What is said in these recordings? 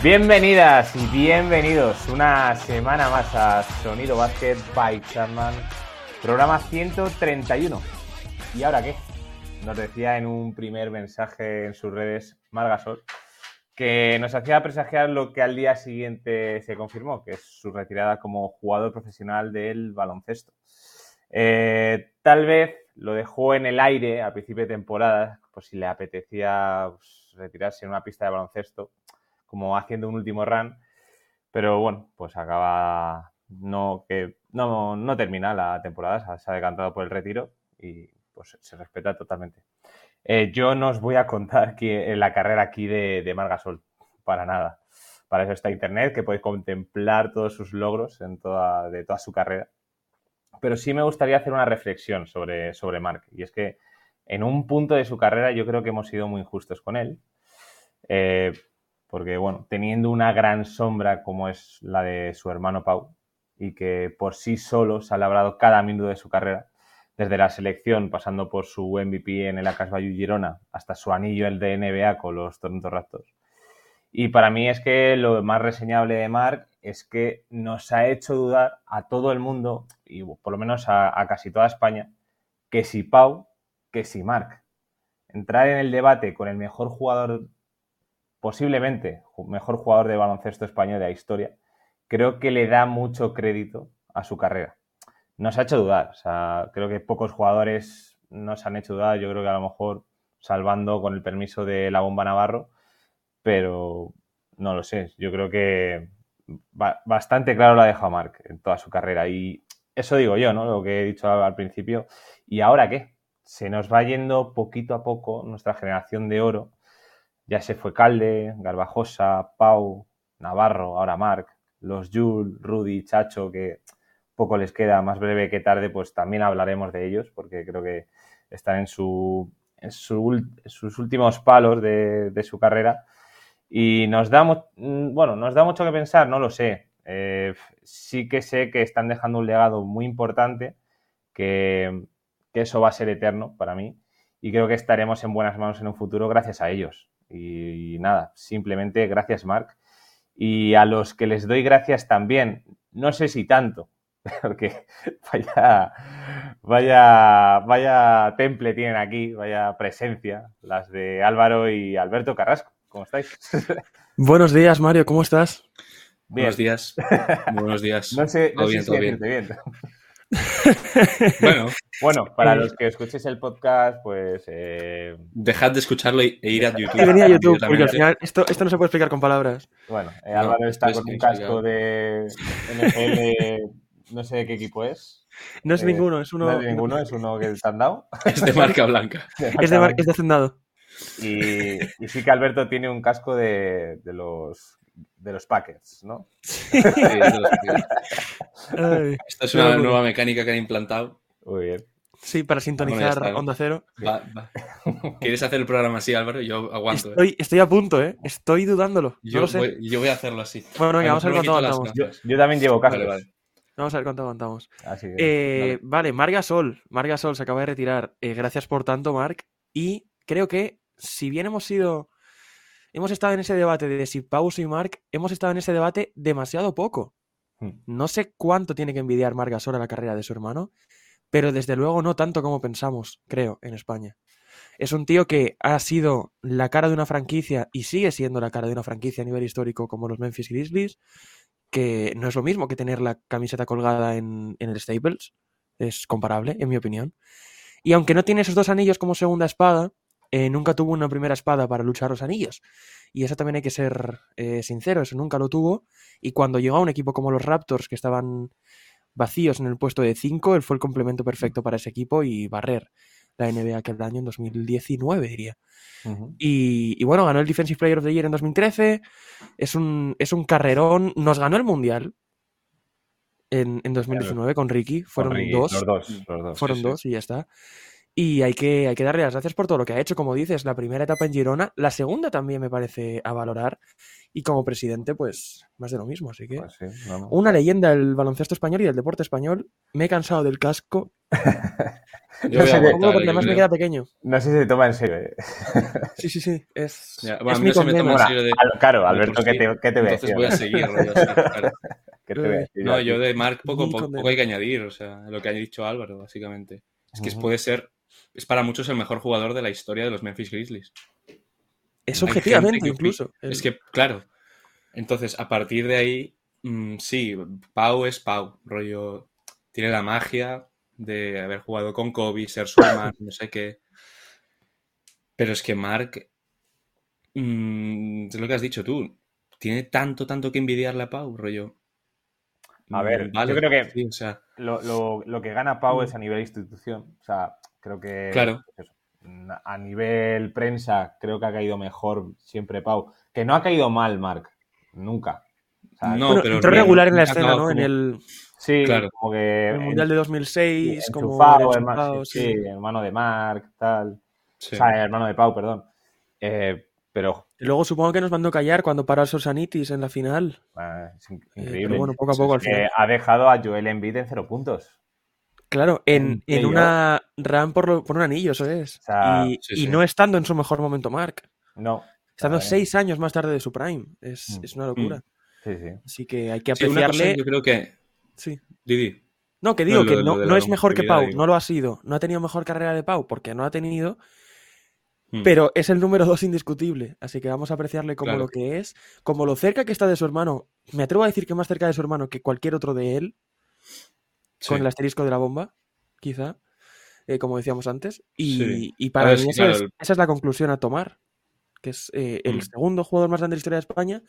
Bienvenidas y bienvenidos una semana más a Sonido Basket by Chapman, programa 131. ¿Y ahora qué? Nos decía en un primer mensaje en sus redes Margasol que nos hacía presagiar lo que al día siguiente se confirmó, que es su retirada como jugador profesional del baloncesto. Eh, tal vez lo dejó en el aire a principio de temporada, por si le apetecía pues, retirarse en una pista de baloncesto, como haciendo un último run, pero bueno, pues acaba no que no, no termina la temporada, se ha decantado por el retiro y pues se respeta totalmente. Eh, yo no os voy a contar que, la carrera aquí de, de Margasol, para nada. Para eso está Internet, que podéis contemplar todos sus logros en toda, de toda su carrera. Pero sí me gustaría hacer una reflexión sobre, sobre Mark. Y es que en un punto de su carrera yo creo que hemos sido muy injustos con él. Eh, porque, bueno, teniendo una gran sombra como es la de su hermano Pau, y que por sí solo se ha labrado cada minuto de su carrera, desde la selección, pasando por su MVP en el Acas Bayu Girona, hasta su anillo el de NBA con los Toronto Raptors. Y para mí es que lo más reseñable de Mark es que nos ha hecho dudar a todo el mundo, y por lo menos a, a casi toda España, que si Pau, que si Mark. Entrar en el debate con el mejor jugador, posiblemente mejor jugador de baloncesto español de la historia, creo que le da mucho crédito a su carrera nos ha hecho dudar. O sea, creo que pocos jugadores nos han hecho dudar. Yo creo que a lo mejor salvando con el permiso de la bomba Navarro, pero no lo sé. Yo creo que bastante claro lo ha dejado Marc en toda su carrera. Y eso digo yo, ¿no? Lo que he dicho al principio. ¿Y ahora qué? Se nos va yendo poquito a poco nuestra generación de oro. Ya se fue Calde, Garbajosa, Pau, Navarro, ahora Marc, los Jul, Rudy, Chacho, que poco les queda, más breve que tarde, pues también hablaremos de ellos, porque creo que están en, su, sus últimos palos de, su carrera. Y nos da, mm, bueno, nos da mucho que pensar, no lo sé. Eh, sí que sé que están dejando un legado muy importante, que, eso va a ser eterno para mí. Y creo que estaremos en buenas manos en un futuro gracias a ellos. Y, y nada, simplemente gracias, Marc. Y a los que les doy gracias también, no sé si tanto, porque vaya, vaya, vaya temple tienen aquí, vaya presencia, las de Álvaro y Alberto Carrasco. ¿Cómo estáis? Buenos días, Mario, ¿cómo estás? Buenos días. Buenos días. No sé, no sé si bien. bien. bueno. bueno, para los que escuchéis el podcast, pues. Eh... Dejad de escucharlo e ir a YouTube. venía a YouTube, porque al final esto, esto, no se puede explicar con palabras. Bueno, eh, Álvaro está con un casco de NFL no sé de qué equipo es. No es eh, ninguno, es uno. No es ninguno, es uno que te han dado. Es de marca blanca. es, de es de hacendado. Y, y, sí que Alberto tiene un casco de, de los de los Packers, ¿no? Sí, Esta es una nueva mecánica que han implantado. Muy bien. Sí, para sintonizar Onda Cero. ¿Quieres hacer el programa así, Álvaro? Yo aguanto. ¿eh? Estoy, a punto, ¿eh? Estoy dudándolo. Yo, lo sé. Voy, yo voy a hacerlo así. Bueno, venga, vamos a ver cuánto aguantamos. Yo, yo, también llevo cascos. Vale, vale. Vamos a ver cuánto aguantamos. eh, vale. Marga Sol. Marga Sol se acaba de retirar. Eh, gracias por tanto, Marc. Y creo que, si bien hemos sido. Hemos estado en ese debate de si Pauso y Marc, hemos estado en ese debate demasiado poco. Hmm. No sé cuánto tiene que envidiar Marga Sol a la carrera de su hermano, pero desde luego no tanto como pensamos, creo, en España. Es un tío que ha sido la cara de una franquicia y sigue siendo la cara de una franquicia a nivel histórico como los Memphis Grizzlies que no es lo mismo que tener la camiseta colgada en, el Staples, es comparable, en mi opinión. Y aunque no tiene esos dos anillos como segunda espada, eh, nunca tuvo una primera espada para luchar los anillos. Y eso también hay que ser eh, sincero, eso nunca lo tuvo. Y cuando llegó a un equipo como los Raptors, que estaban vacíos en el puesto de 5, él fue el complemento perfecto para ese equipo y barrer la NBA aquel año en 2019, diría. y, bueno, ganó el Defensive Player of the Year en 2013. Es un, es un carrerón. Nos ganó el Mundial en, en 2019 con Ricky. Fueron dos. Los dos, Fueron dos y ya está. Y hay que, hay que darle las gracias por todo lo que ha hecho, como dices, la primera etapa en Girona, la segunda también me parece a valorar. Y como presidente, pues más de lo mismo. Así que Pues sí, vamos. una leyenda del baloncesto español y del deporte español. Me he cansado del casco, Yo a sé, porque además me queda pequeño. No sé si se toma en serio. eh. Sí, sí, sí. Es, Ya, bueno, es a mí mi no se me toma en serio de- claro, Alberto, ¿qué te, qué te voy a Entonces voy a seguir, claro. ¿Qué te voy a decir? No, yo de Mark poco, poco, poco hay que añadir, o sea, lo que ha dicho Álvaro, básicamente. Es que Ujú. puede ser, es para muchos el mejor jugador de la historia de los Memphis Grizzlies. Es objetivamente que incluso. El- Es que, claro. Entonces, a partir de ahí, mm, sí, Pau es Pau, rollo. Tiene la magia de haber jugado con Kobe, ser su hermano, no sé qué. Pero es que Mark, mm, es lo que has dicho tú, tiene tanto, tanto que envidiarle a Pau, rollo. A Mm, ver, vale, yo creo que sí, o sea, lo, lo- lo que gana Pau es a nivel institución. O sea, creo que. Claro. eso, a nivel prensa, creo que ha caído mejor siempre Pau. Que no ha caído mal, Marc. Nunca. O sea, No, pero entró regular en la escena, ¿no? En como- el, sí, claro. como que. en el Mundial de 2006, como enchufado, el hermano, sí, sí. sí, hermano de Marc, tal. sí. O sea, hermano de Pau, perdón. Eh, pero Y luego supongo que nos mandó callar cuando paró a Sosanitis en la final. eh, es in- Eh, increíble. pero bueno, poco a poco al final. ha dejado a Joel Embiid en cero puntos. Claro, en en, una run por, lo- por un anillo, eso es. O sea, y, sí, y sí. no estando en su mejor momento, Mark. No. Estando seis años más tarde de su prime. Es, Mm. es una locura. Sí, sí. Así que hay que Sí, una cosa apreciarle. yo creo que. Sí. Didi. No, que digo No, que no, lo no es mejor que Pau, digo. no lo ha sido. No ha tenido mejor carrera de Pau porque no ha tenido, Mm. pero es el número dos indiscutible. Así que vamos a apreciarle como Claro. lo que es, como lo cerca que está de su hermano. Me atrevo a decir que más cerca de su hermano que cualquier otro de él, Sí. con el asterisco de la bomba, quizá, eh, como decíamos antes. Y, Sí. y A para ver, mí claro, es- esa es la conclusión a tomar. Que es eh, el Mm. segundo jugador más grande de la historia de España,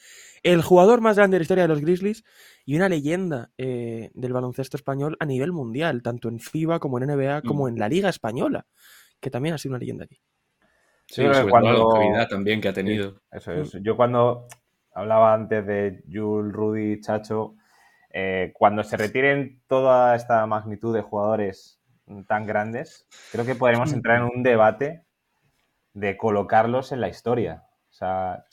el jugador más grande de la historia de los Grizzlies y una leyenda eh, del baloncesto español a nivel mundial, tanto en FIBA como en NBA, como Mm. en la Liga Española, que también ha sido una leyenda aquí. Sí, Yo todo la también que ha tenido. Eso es. Yo cuando hablaba antes de Jules, Rudy, Chacho, eh, cuando se retiren toda esta magnitud de jugadores tan grandes, creo que podremos entrar en un debate de colocarlos en la historia. O sea,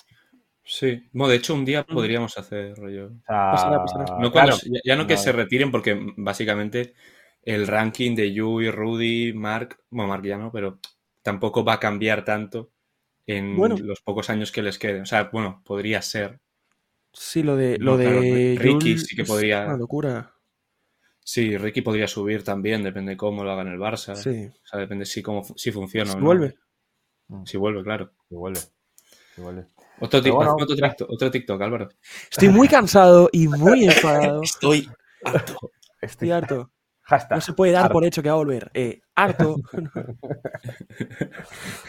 Sí. Bueno, de hecho, un día Mm. podríamos hacer rollo. o sea, Pasará, pasará. No cuando, claro, ya, ya no que no. se retiren, porque básicamente el ranking de Yui, Rudy, Mark, bueno, Mark ya no, pero tampoco va a cambiar tanto en Bueno. los pocos años que les queden. O sea, bueno, podría ser. Sí, lo de, No, lo claro, de Ricky Jules sí que es podría- Una locura. Sí, Ricky podría subir también, depende cómo lo haga en el Barça. Sí. O sea, depende si, cómo, si funciona Si o no. vuelve. Si vuelve, claro. que vuelve. vuelve. Otro, tic- bueno, otro, TikTok, otro TikTok, Álvaro. Estoy muy cansado y muy enfadado. Estoy harto. Estoy harto. Hashtag. No se puede dar harto. por hecho que va a volver. Eh, harto.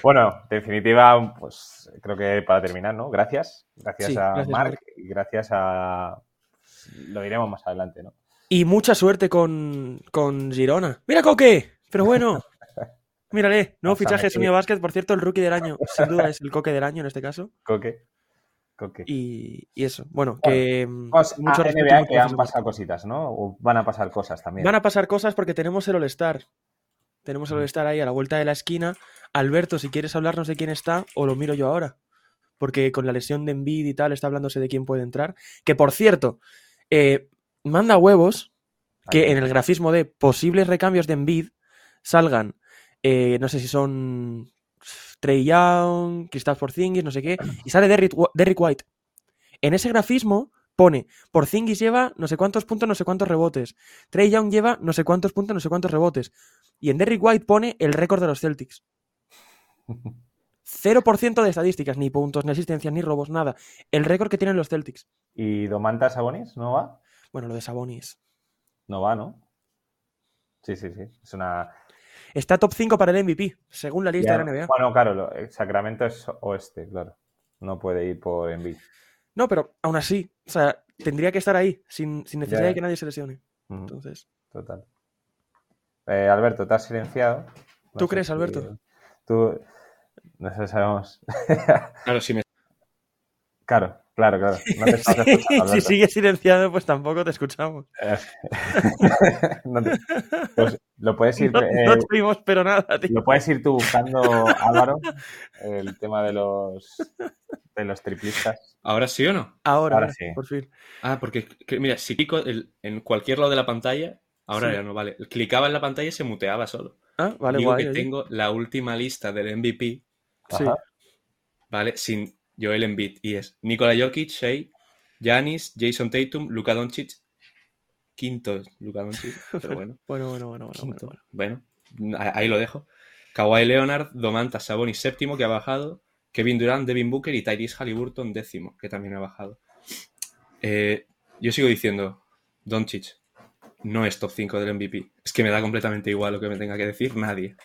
Bueno, en definitiva, pues creo que para terminar, ¿no? Gracias. Gracias Sí, a gracias, Marc. y gracias a. Lo diremos más adelante, ¿no? Y mucha suerte con, con Girona. ¡Mira, Coque! Pero bueno. Mírale, nuevo fichaje de. Sonido Basket. Por cierto, el rookie del año. Sin duda es el Coque del año en este caso. Coque. Y, y eso. Bueno, que. mm, Vamos mucho a respeto y NBA que han pasado cositas, ¿no? O van a pasar cosas también. Van a pasar cosas porque tenemos el All-Star. Tenemos el All-Star ahí a la vuelta de la esquina. Alberto, si quieres hablarnos de quién está, o lo miro yo ahora. Porque con la lesión de Envid y tal, está hablándose de quién puede entrar. Que por cierto, eh, manda huevos que Ahí. en el grafismo de posibles recambios de Envid salgan, eh, no sé si son Trey Young, Kristaps Porzingis, no sé qué, y sale Derrick, White. En ese grafismo pone Porzingis lleva no sé cuántos puntos, no sé cuántos rebotes. Trey Young lleva no sé cuántos puntos, no sé cuántos rebotes. Y en Derrick White pone el récord de los Celtics. 0% de estadísticas, ni puntos, ni asistencias, ni robos, nada. El récord que tienen los Celtics. ¿Y Domantas Sabonis no va? Bueno, lo de Sabonis. No va, ¿no? Sí, sí, sí. Es una. Está top 5 para el MVP, según la lista Ya, de la NBA. Bueno, claro, lo- el Sacramento es oeste, claro. No puede ir por Embiid. No, pero aún así, o sea, tendría que estar ahí, sin, sin necesidad Ya. de que nadie se lesione. Entonces, Total. Eh, Alberto, te has silenciado. No ¿Tú crees, si- Alberto? Tú. No sé, sabemos. Claro, si me claro. Claro, claro. si sigues silenciado, pues tampoco te escuchamos. pues lo puedes ir. No, eh, pero nada, Lo puedes ir tú buscando, Álvaro, el tema de los de los triplistas. ¿Ahora sí o no? Ahora, sí. Por fin. Ah, porque, mira, si clico en cualquier lado de la pantalla, ahora ya no vale. Clicaba en la pantalla y se muteaba solo. Ah, vale, Digo que tengo la última lista del MVP. Sí. ¿Vale? Sin Joel Embiid. Y es Nikola Jokic, Shea, Janis, Jason Tatum, Luka Doncic. Quinto Luka Doncic, pero bueno. bueno, bueno, bueno, bueno, bueno, ahí lo dejo. Kawhi Leonard, Domantas Sabonis séptimo, que ha bajado. Kevin Durant, Devin Booker y Tyrese Halliburton décimo, que también ha bajado. Eh, yo sigo diciendo, Doncic no es top 5 del MVP. Es que me da completamente igual lo que me tenga que decir nadie.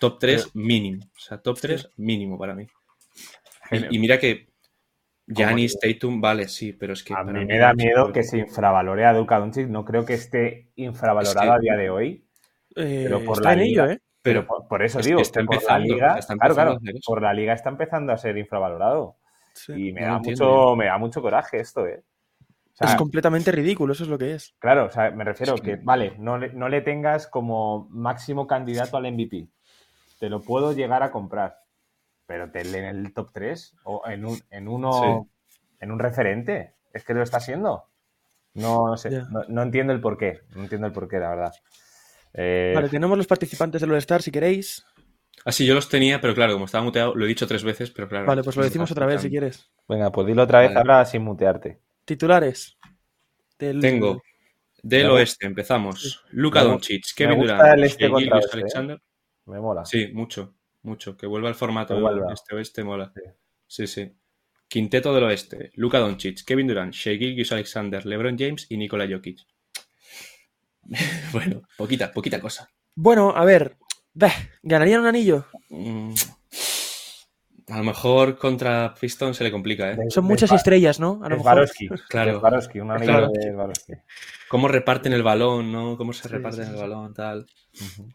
Top 3 mínimo. O sea, top 3 mínimo para mí. Y, mira que Giannis, Tatum, vale, sí, pero es que... A mí me da miedo que se infravalore a Luka Doncic. No creo que esté infravalorado a día de hoy. Eh, pero por la liga, ¿eh? Pero por, eso digo, está por la liga, claro, claro, por la liga está empezando a ser infravalorado. y me da, mucho, me da mucho coraje esto, ¿eh? es completamente ridículo, eso es lo que es. Claro, o sea, me refiero que, vale, no le, no le tengas como máximo candidato al MVP. Te lo puedo llegar a comprar pero te en el top 3 o en, un, en uno, en un referente. Es que lo está haciendo. No, sé, no, entiendo el porqué. No entiendo el porqué, la verdad. Eh, vale, tenemos los participantes del All-Star, si queréis. Ah, sí, yo los tenía, pero claro, como estaba muteado, lo he dicho tres veces, pero claro. Vale, pues lo decimos otra vez si quieres. Venga, pues dilo otra vez ahora sin mutearte. Titulares. Tengo del oeste, empezamos. Luka Doncic, Kevin Durant, este ¿eh? Alexander. Me mola. Sí, mucho mucho. Que vuelva al formato este-oeste mola. Sí. sí, Quinteto del oeste. Luka Doncic, Kevin Durant, Shea Gilgis Alexander, LeBron James y Nikola Jokic. bueno, poquita, poquita cosa. Bueno, a ver. ¿Ganarían un anillo? Mm, a lo mejor contra Piston se le complica, ¿eh? Son muchas estrellas, ¿no? A lo mejor. Claro. un anillo de Cómo reparten el balón, ¿no? Cómo se reparten el balón, tal.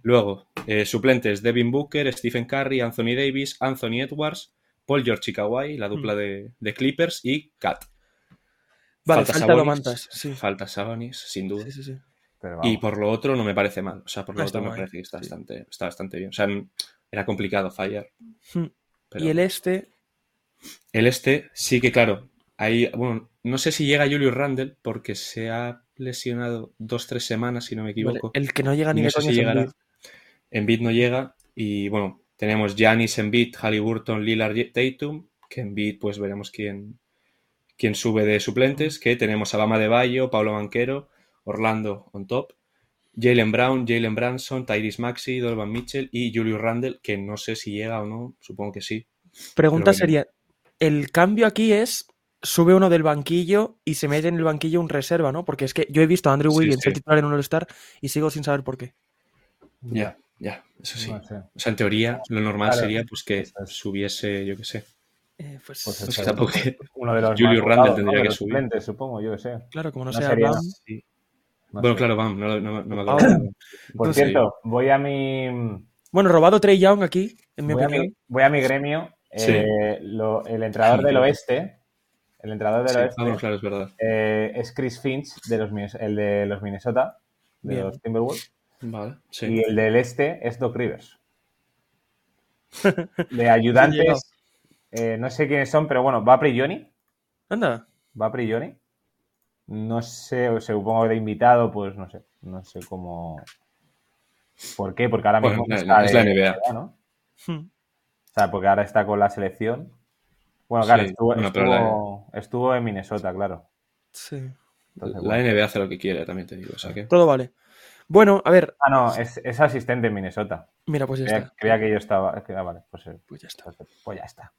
Luego, eh, suplentes, Devin Booker, Stephen Curry, Anthony Davis, Anthony Edwards, Paul George y Kawhi, la dupla mm. de, Clippers y Kat. Vale, falta, falta sí. Falta Sabonis, sin duda. y por lo otro no me parece mal. O sea, por lo otro me parece que está, bastante, está bastante bien. O sea, era complicado fallar. ¿Y el este? El este, sí que claro. Ahí, bueno, no sé si llega Julius Randle porque se ha lesionado dos, tres semanas, si no me equivoco. el que no llega ni no sé si llegará. Embiid no llega y bueno, tenemos Giannis, Embiid, Halliburton, Lillard, Tatum, que Embiid pues veremos quién, quién sube de suplentes, que tenemos a Bama de Bayo, Pablo Banquero, Orlando on top, Jalen Brown, Jalen Branson, Tyrese Maxi, Donovan Mitchell y Julius Randle, que no sé si llega o no, supongo que sí. Pregunta sería, ¿el cambio aquí es sube uno del banquillo y se mete en el banquillo un reserva, ¿no? Porque es que yo he visto a Andrew Wiggins titular en un All-Star y sigo sin saber por qué. Ya, ya, eso sí. O sea, en teoría, lo normal sería pues que subiese, yo qué sé. Eh, pues, pues uno de los Julius Randle tendría que subir. supongo, yo que sé. Claro, como no, sea Bam. Bueno, claro, Bam, no, me acuerdo. Por cierto, voy a mi. Bueno, robado Trey Young aquí, en mi voy opinión. A mi, voy a mi gremio. Eh, el entrenador del oeste el entrenador de la claro, es, verdad. Eh, es Chris Finch, de los, el de los Minnesota, de los Timberwolves. Vale, sí. Y el del este es Doc Rivers. De ayudantes, eh, no sé quiénes son, pero bueno, va a Prigioni. Anda. Va a Prigioni. No sé, supongo de invitado, pues no sé. No sé cómo. ¿Por qué? Porque ahora mismo está es la NBA. ¿no? Hmm. O sea, porque ahora está con la selección. Bueno, claro, estuvo, en Minnesota, claro. Sí. la NBA hace lo que quiere, también te digo. Todo vale. Bueno, a ver. Ah, no, es, asistente en Minnesota. Mira, pues ya está. Creía que yo estaba. Ah, vale, pues, eh, pues, ya está. Pues, pues, ya está.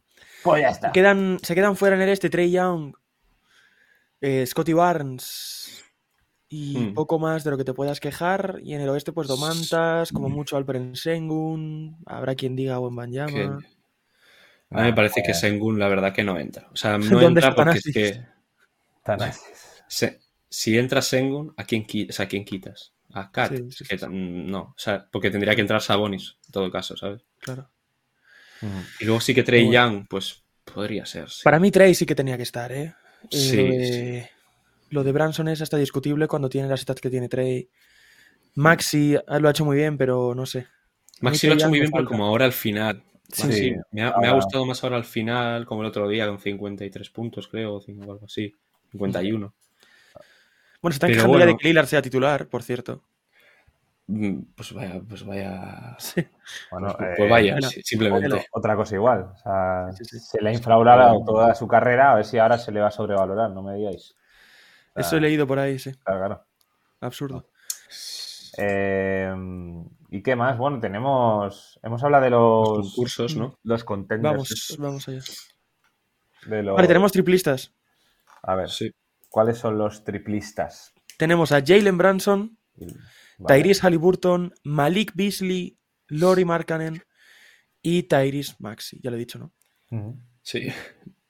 Pues ya está. Quedan, se quedan fuera en el este Trey Young, eh, Scotty Barnes y hmm. poco más de lo que te puedas quejar. Y en el oeste, pues Domantas, como mucho Alperen Sengun. Habrá quien diga Banyama. A mí me parece que Sengun, la verdad, que no entra. O sea, no entra porque es que. si entra Sengun, ¿a quién, ¿a quién quitas? A Kat. no, o sea, porque tendría que entrar Sabonis, en todo caso, ¿sabes? Claro. Y luego sí que Trey Young, pues podría ser. Para mí Trey sí que tenía que estar, ¿eh? Sí, Lo de Branson es hasta discutible cuando tiene las stats que tiene Trey. Maxi lo ha hecho muy bien, pero no sé. Maxi lo ha hecho muy bien, pero como ahora al final. Sí, Me, ha, gustado más ahora al final, como el otro día, con 53 puntos, creo, o algo así. 51. Bueno, se está quejando ya de que Lillard sea titular, por cierto. Mm, pues vaya, pues vaya. Bueno, pues, pues, vaya, eh, simplemente. Otra cosa igual. O sea, se le ha infravalorado toda su carrera, a ver si ahora se le va a sobrevalorar, no me digáis. Eso he leído por ahí, sí. Claro, claro. Absurdo. Eh, ¿Y qué más? Bueno, tenemos. Hemos hablado de los, concursos, ¿no? Los contenders. Vamos, vamos allá. Vale, tenemos triplistas. A ver. ¿cuáles son los triplistas? Tenemos a Jalen Branson, Tyrese Halliburton, Malik Beasley, Lori Markkanen y Tyrese Maxi. Ya lo he dicho, ¿no? Sí.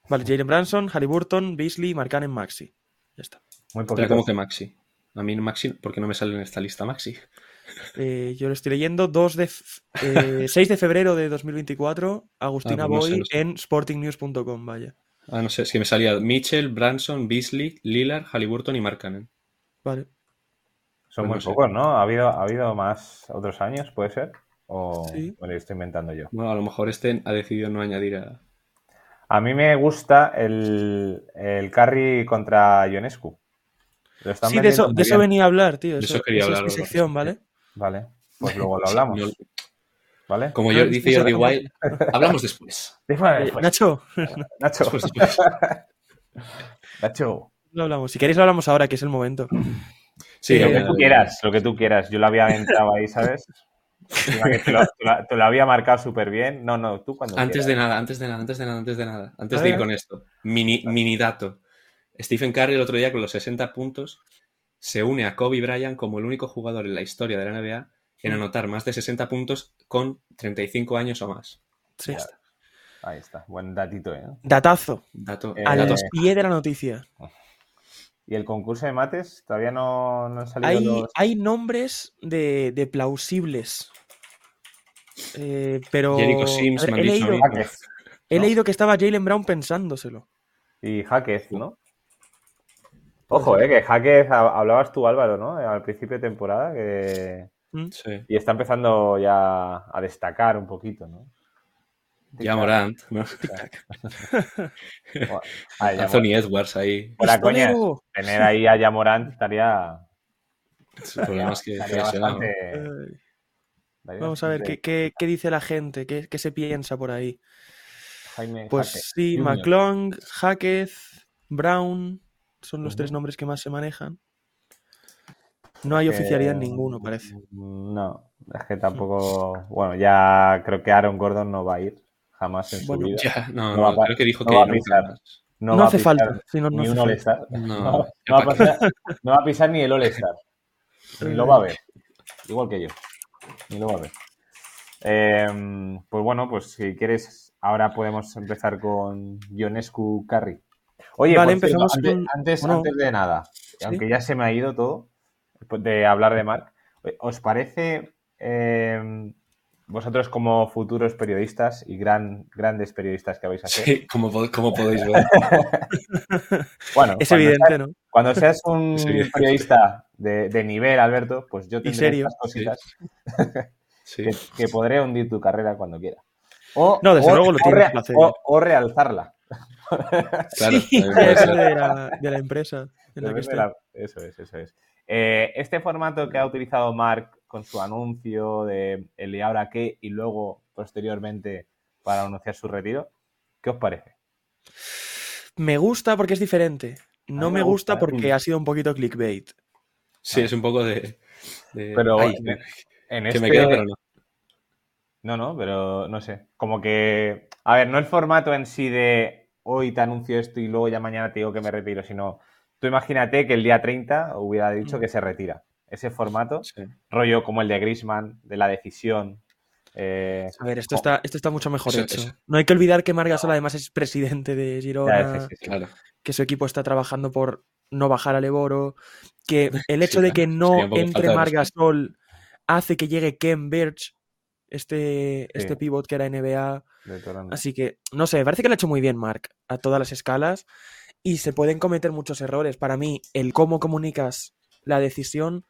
Vale, Jalen Branson, Halliburton, Beasley, Markkanen, Maxi. Ya está. Muy Pero ¿cómo que Maxi? A mí Maxi, ¿por qué no me sale en esta lista Maxi? Eh, yo lo estoy leyendo 2 de, 6 eh, de febrero de 2024, Agustina ah, pues Boy en sportingnews.com, vaya. Ah, no sé, es que me salía Mitchell, Branson, Beasley, Lillard, Halliburton y Markkanen. Vale. Son muy pocos, ¿no? ¿Ha habido, ¿Ha habido más otros años, puede ser? ¿O me lo estoy inventando yo? Bueno, a lo mejor este ha decidido no añadir a... A mí me gusta el, el carry contra Ionescu. Sí, de eso, de eso venía a hablar, tío. Eso, quería hablar. Es mi sección, ¿vale? Vale, pues luego lo hablamos. ¿Vale? Como yo dice Jordi Wild, hablamos después. Eh, Nacho. Nacho. Nacho. Lo hablamos. Si queréis lo hablamos ahora, que es el momento. Sí, lo que tú quieras, lo que tú quieras. Yo lo había entrado ahí, ¿sabes? te, lo, había marcado súper bien. No, no, tú cuando. Antes de nada, antes de nada, antes de nada, antes de nada. Antes de ir con esto. Mini, mini dato. Stephen Curry el otro día con los 60 puntos se une a Kobe Bryant como el único jugador en la historia de la NBA en anotar más de 60 puntos con 35 años o más. Sí. Está. Ahí está, buen datito, ¿eh? Datazo. Dato, a los pie de la noticia. ¿Y el concurso de mates? Todavía no, han salido hay, los... hay nombres de, plausibles. Eh, pero Sims, he, leído, he leído que estaba Jalen Brown pensándoselo. Y Jaquez, ¿no? Ojo, eh, que Jaquez, hablabas tú, Álvaro, ¿no? Al principio de temporada, que... Mm. Sí. Y está empezando ya a destacar un poquito, ¿no? Ya Morant, ¿no? Anthony Edwards ahí. Hola, coña, tener ahí a Yamorant estaría... que Vamos a ver, ¿qué, qué, qué, dice la gente? ¿Qué, ¿Qué, se piensa por ahí? Jaime pues sí, McClung, Jaquez, Brown, son los tres nombres que más se manejan. No hay oficialidad en ninguno, parece. No, es que tampoco. Bueno, ya creo que Aaron Gordon no va a ir jamás en su vida. Ya, no, no, creo que dijo que va a pisar. No, hace falta. ni un All-Star. No, va a pisar, no va a pisar ni el All-Star. Ni lo va a ver. Igual que yo. Ni lo va a ver. Em, pues bueno, pues si quieres, ahora podemos empezar con Ionescu Carry. Oye, vale, empezamos antes, de nada, aunque ya se me ha ido todo de hablar de Mark, ¿os parece em, vosotros como futuros periodistas y gran, grandes periodistas que vais a ser? Sí, como, podéis ver. bueno, es evidente, ¿no? Cuando seas un periodista de, nivel, Alberto, pues yo tendré estas cositas que, podré hundir tu carrera cuando quiera. O, no, desde luego lo tienes o realzarla. sí, de la, empresa. eso es, eso es. Eh, este formato que ha utilizado Mark con su anuncio de el y ahora qué y luego posteriormente para anunciar su retiro, ¿qué os parece? Me gusta porque es diferente. No me, gusta, porque ha sido un poquito clickbait. Sí, es un poco de. pero en, este... me pero no. No, no, pero no sé. Como que. A ver, no el formato en sí de hoy te anuncio esto y luego ya mañana te digo que me retiro, sino tú imagínate que el día 30 hubiera dicho mm. que se retira. Ese formato, rollo como el de Grisman, de la decisión. Eh, a ver, esto, está, esto está mucho mejor hecho. No hay que olvidar que Margasol además es presidente de Girona, que su equipo está trabajando por no bajar al Eboro, que el hecho de que no entre Margasol hace que llegue Ken Birch este, este pivot que era NBA. Así que, no sé, me parece que lo ha hecho muy bien Mark a todas las escalas y se pueden cometer muchos errores. Para mí, el cómo comunicas la decisión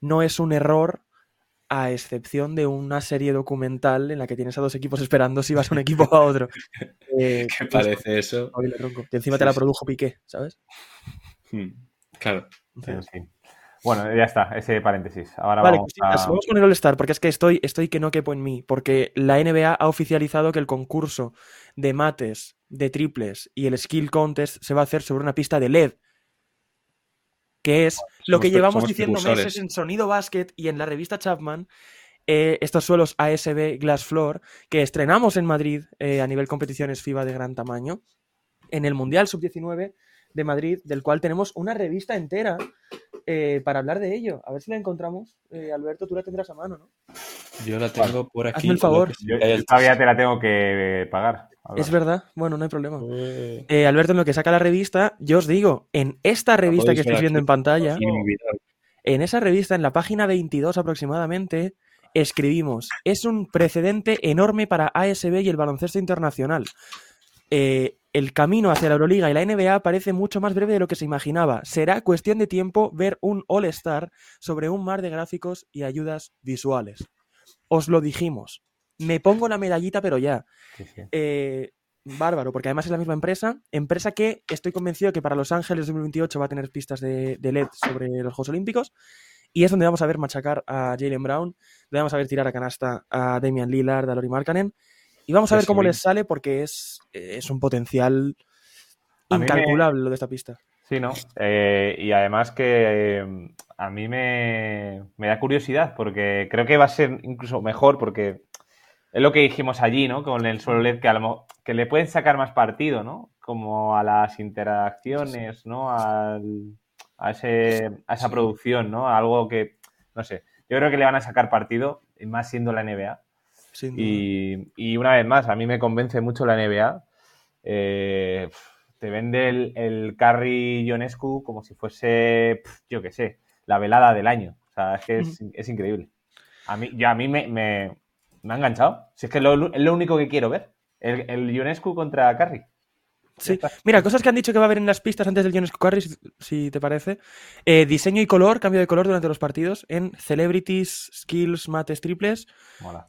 no es un error a excepción de una serie documental en la que tienes a dos equipos esperando si vas a un equipo o a otro. Eh, ¿Qué parece eso? Que encima te la produjo Piqué, ¿sabes? Hmm, claro. Bueno, ya está, ese paréntesis. Ahora vamos, con el All-Star, porque es que estoy, estoy que no quepo en mí, porque la NBA ha oficializado que el concurso de mates, de triples y el skill contest se va a hacer sobre una pista de LED que es lo que llevamos diciendo meses en Sonido Basket y en la revista Chapman, eh, estos suelos ASB Glass Floor, que estrenamos en Madrid eh, a nivel competiciones FIBA de gran tamaño, en el Mundial Sub-19 de Madrid, del cual tenemos una revista entera eh, para hablar de ello. A ver si la encontramos. Alberto, tú la tendrás a mano, ¿no? Yo la tengo por aquí. Hazme el favor. Yo, todavía te la tengo que pagar. Es verdad, bueno, no hay problema. Eh, Alberto, en lo que saca la revista, yo os digo, en esta revista que estáis viendo en pantalla, en esa revista, en la página 22 aproximadamente, escribimos, es un precedente enorme para ASB y el baloncesto internacional. Eh, el camino hacia la Euroliga y la NBA parece mucho más breve de lo que se imaginaba. Será cuestión de tiempo ver un All-Star sobre un mar de gráficos y ayudas visuales. Os lo dijimos me pongo la medallita, pero ya. Eh, bárbaro, porque además es la misma empresa, empresa que estoy convencido que para Los Ángeles 2028 va a tener pistas de, LED sobre los Juegos Olímpicos. Y es donde vamos a ver machacar a Jalen Brown, donde vamos a ver tirar a canasta a Damian Lillard, a Lori Markkanen. Y vamos a ver cómo les sale porque es, es un potencial incalculable lo de esta pista. Sí, ¿no? Eh, y además que eh, a mí me, me, da curiosidad porque creo que va a ser incluso mejor porque es lo que dijimos allí, ¿no? Con el suelo LED, que, a que le pueden sacar más partido, ¿no? Como a las interacciones, ¿no? a, ese, a esa producción, ¿no? algo que, no sé, yo creo que le van a sacar partido, más siendo la NBA. Y, y, una vez más, a mí me convence mucho la NBA. Eh, te vende el, el Carry Ionescu como si fuese, yo qué sé, la velada del año. O sea, es que es, increíble. A mí, ya a mí me me ha enganchado. Si es que es lo, único que quiero ver. El, el contra Carry. Sí, mira, cosas que han dicho que va a haber en las pistas antes del Ionescu Carry, si, te parece. Eh, diseño y color, cambio de color durante los partidos en Celebrities, Skills, Mates, Triples.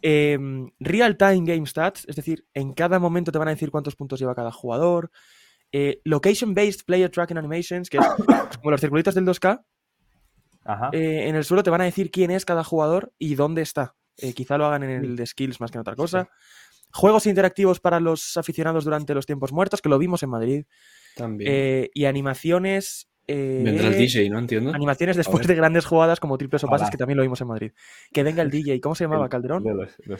Em, real Time Game Stats, es decir, en cada momento te van a decir cuántos puntos lleva cada jugador. Eh, location Based Player Tracking Animations, que es como los circulitos del 2K. Eh, en el suelo te van a decir quién es cada jugador y dónde está. Eh, quizá lo hagan en el de skills más que en otra cosa. Juegos interactivos para los aficionados durante los tiempos muertos, que lo vimos en Madrid. También. Eh, y animaciones. Eh, Vendrá el DJ, ¿no? Entiendo. Animaciones después de grandes jugadas como triples o pases, que también lo vimos en Madrid. Que venga el DJ. ¿Cómo se llamaba? ¿Calderón?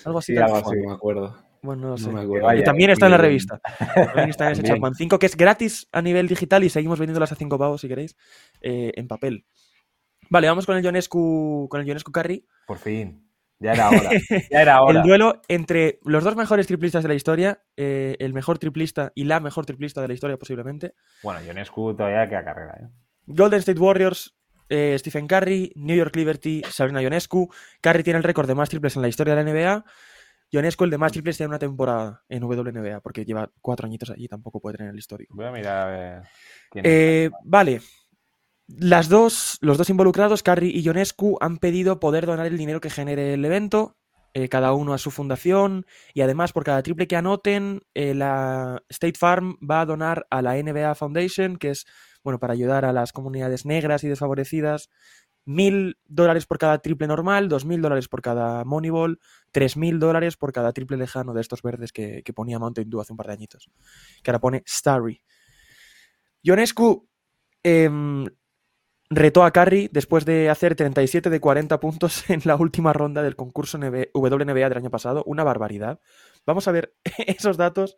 algo así. no me acuerdo. Bueno, no sé. y también está en la revista. También está en ese Chapman 5, que es gratis a nivel digital y seguimos vendiéndolas a 5 pavos si queréis, en papel. Vale, vamos con el Jonescu, con el Jonescu Carry. Por fin. Ya era hora. Ya era hora. el duelo entre los dos mejores triplistas de la historia, eh, el mejor triplista y la mejor triplista de la historia posiblemente. Bueno, Ionescu todavía queda carrera. ¿eh? Golden State Warriors, eh, Stephen Curry, New York Liberty, Sabrina Ionescu. Curry tiene el récord de más triples en la historia de la NBA. Ionescu el de más triples en una temporada en WNBA, porque lleva cuatro añitos allí, tampoco puede tener el histórico. Voy a mirar a ver. Quién vale, las dos, los dos involucrados, Carrie y Ionescu, han pedido poder donar el dinero que genere el evento, eh, cada uno a su fundación, y además por cada triple que anoten, eh, la State Farm va a donar a la NBA Foundation, que es bueno para ayudar a las comunidades negras y desfavorecidas, mil dólares por cada triple normal, dos mil dólares por cada Moneyball, tres mil dólares por cada triple lejano de estos verdes que, ponía Mountain Dew hace un par de añitos, que ahora pone Starry. Ionescu em, retó a Curry después de hacer 37 de 40 puntos en la última ronda del concurso WNBA del año pasado. Una barbaridad. Vamos a ver esos datos,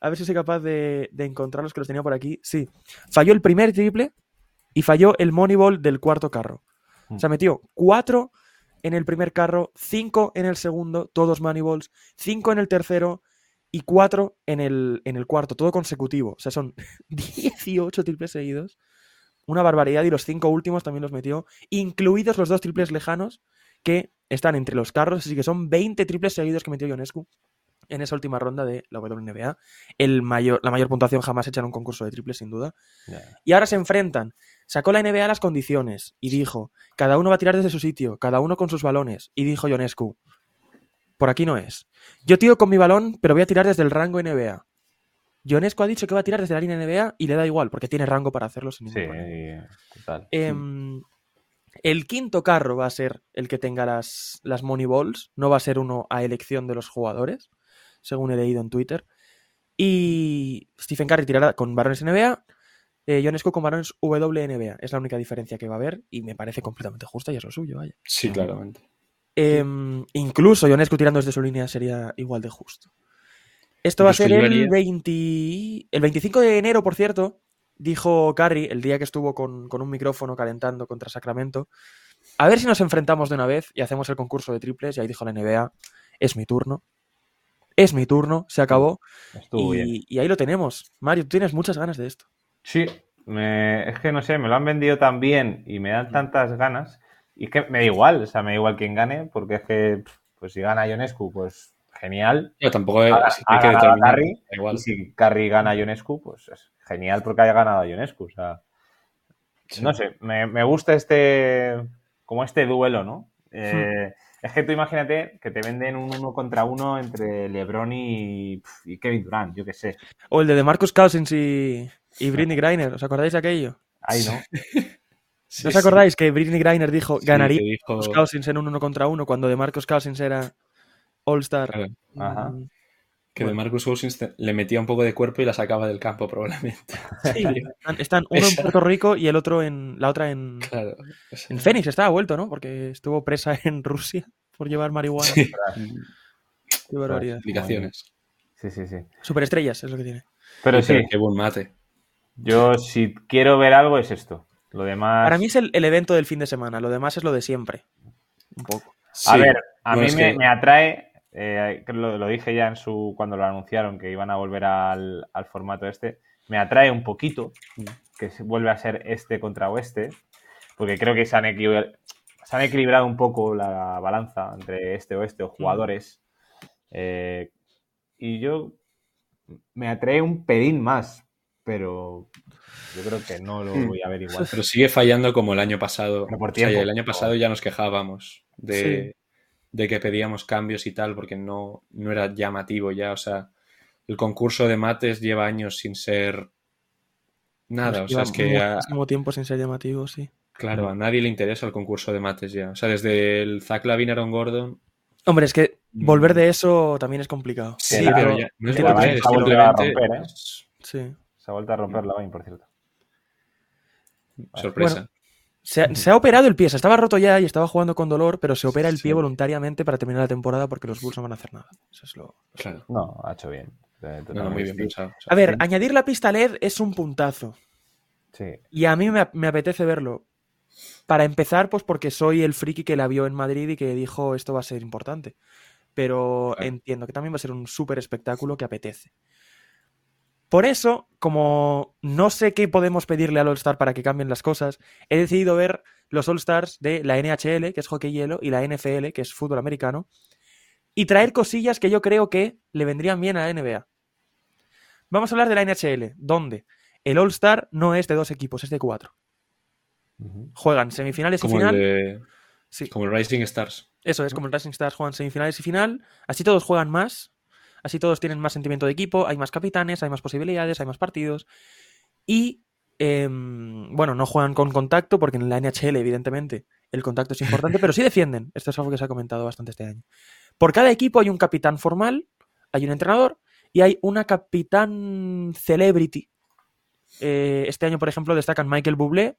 a ver si soy capaz de, encontrarlos, que los tenía por aquí. Sí, falló el primer triple y falló el Moneyball del cuarto carro. O mm. sea, metió 4 en el primer carro, 5 en el segundo, todos Moneyballs, 5 en el tercero y 4 en el, en el cuarto, todo consecutivo. O sea, son 18 triples seguidos una barbaridad y los cinco últimos también los metió, incluidos los dos triples lejanos que están entre los carros, así que son 20 triples seguidos que metió Ionescu en esa última ronda de la WNBA. El mayor, la mayor puntuación jamás hecha en un concurso de triples, sin duda. Y ahora se enfrentan. Sacó la NBA las condiciones y dijo, cada uno va a tirar desde su sitio, cada uno con sus balones. Y dijo Ionescu, por aquí no es. Yo tiro con mi balón, pero voy a tirar desde el rango NBA. Ionescu ha dicho que va a tirar desde la línea NBA y le da igual, porque tiene rango para hacerlo sin ningún sí, total. Em, el quinto carro va a ser el que tenga las, las money balls, no va a ser uno a elección de los jugadores según he leído en Twitter. Y Stephen Curry tirará con varones NBA, eh, Ionescu con varones WNBA. Es la única diferencia que va a haber y me parece completamente justa y es lo suyo, vaya. Sí, claramente. Em, incluso Ionescu tirando desde su línea sería igual de justo. Esto va a ser el, 20... el 25 de enero, por cierto, dijo Curry, el día que estuvo con, con, un micrófono calentando contra Sacramento, a ver si nos enfrentamos de una vez y hacemos el concurso de triples. Y ahí dijo la NBA, es mi turno es mi turno, se acabó. Y, ahí lo tenemos. Mario, tú tienes muchas ganas de esto. Sí, es que no sé, me lo han vendido tan bien y me dan mm. tantas ganas. Y es que me da igual, o sea, me da igual quién gane, porque es que, pues si gana Ionescu, pues genial. Yo tampoco hay que igual. Y si Carry gana a Ionescu, pues es genial porque haya ganado a Ionescu. O sea, no sé, me, me, gusta este, como este duelo, ¿no? Hmm. Eh, es que tú imagínate que te venden un uno contra uno entre LeBron y, Kevin Durant, yo qué sé. O el de Marcus Cousins y, y Britney Griner, ¿os acordáis de aquello? Ahí no. ¿No os acordáis que Britney Griner dijo ganaría dijo... Cousins en un uno contra uno cuando de Marcus Cousins era All-Star? Ajá. Mm, que de Marcus Cousins le metía un poco de cuerpo y la sacaba del campo probablemente. Sí, están, uno en Puerto Rico y el otro en la otra en claro, en Phoenix estaba vuelto, ¿no? Porque estuvo presa en Rusia por llevar marihuana. Sí. Qué barbaridad. Explicaciones. Sí, sí, sí. Superestrellas es lo que tiene. Pero sí. Qué buen mate. Yo si quiero ver algo es esto. Lo demás. Para mí es el, evento del fin de semana. Lo demás es lo de siempre. Un poco. a ver, a mí me atrae eh, lo, dije ya en su cuando lo anunciaron que iban a volver al, formato este, me atrae un poquito que vuelve a ser este contra oeste, porque creo que se han, equilibrado, un poco la balanza entre este oeste o jugadores. Eh, y yo me atrae un pedín más, pero yo creo que no lo hmm. voy a ver igual. Pero sigue fallando como el año pasado. el año pasado ya nos quejábamos de, de que pedíamos cambios y tal, porque no, no era llamativo ya. O sea, el concurso de mates lleva años sin ser nada. o sea, es que. Muchísimo tiempo sin ser llamativo, sí. Claro, a nadie le interesa el concurso de mates ya. O sea, desde el Zach Lavin Aaron Gordon. Hombre, es que volver de eso también es complicado. Sí, pero ya, no es volver, es simplemente. Romper, ¿eh? Sí. Se ha vuelto a romper la vaina, por cierto. Sorpresa. Se ha, operado el pie, se estaba roto ya y estaba jugando con dolor, pero se opera el pie voluntariamente para terminar la temporada porque los Bulls no van a hacer nada. Eso es lo. No, ha hecho bien. muy bien pensado. A ver, añadir la pista LED es un puntazo. Sí. Y a mí me, apetece verlo. Para empezar, pues porque soy el friki que la vio en Madrid y que dijo esto va a ser importante. Pero entiendo que también va a ser un súper espectáculo que apetece. Por eso, como no sé qué podemos pedirle al All-Star para que cambien las cosas, he decidido ver los All-Stars de la NHL, que es hockey hielo, y la NFL, que es fútbol americano, y traer cosillas que yo creo que le vendrían bien a la NBA. Vamos a hablar de la NHL, donde el All-Star no es de dos equipos, es de cuatro. Juegan semifinales y final. Como el Rising Stars. Eso es, como el Rising Stars juegan semifinales y final. Así todos juegan más, Así todos tienen más sentimiento de equipo, hay más capitanes, hay más posibilidades, hay más partidos. Y, em, bueno, no juegan con contacto porque en la NHL, evidentemente, el contacto es importante, pero sí defienden. Esto es algo que se ha comentado bastante este año. Por cada equipo hay un capitán formal, hay un entrenador y hay una capitán celebrity. Eh, este año, por ejemplo, destacan Michael Bublé,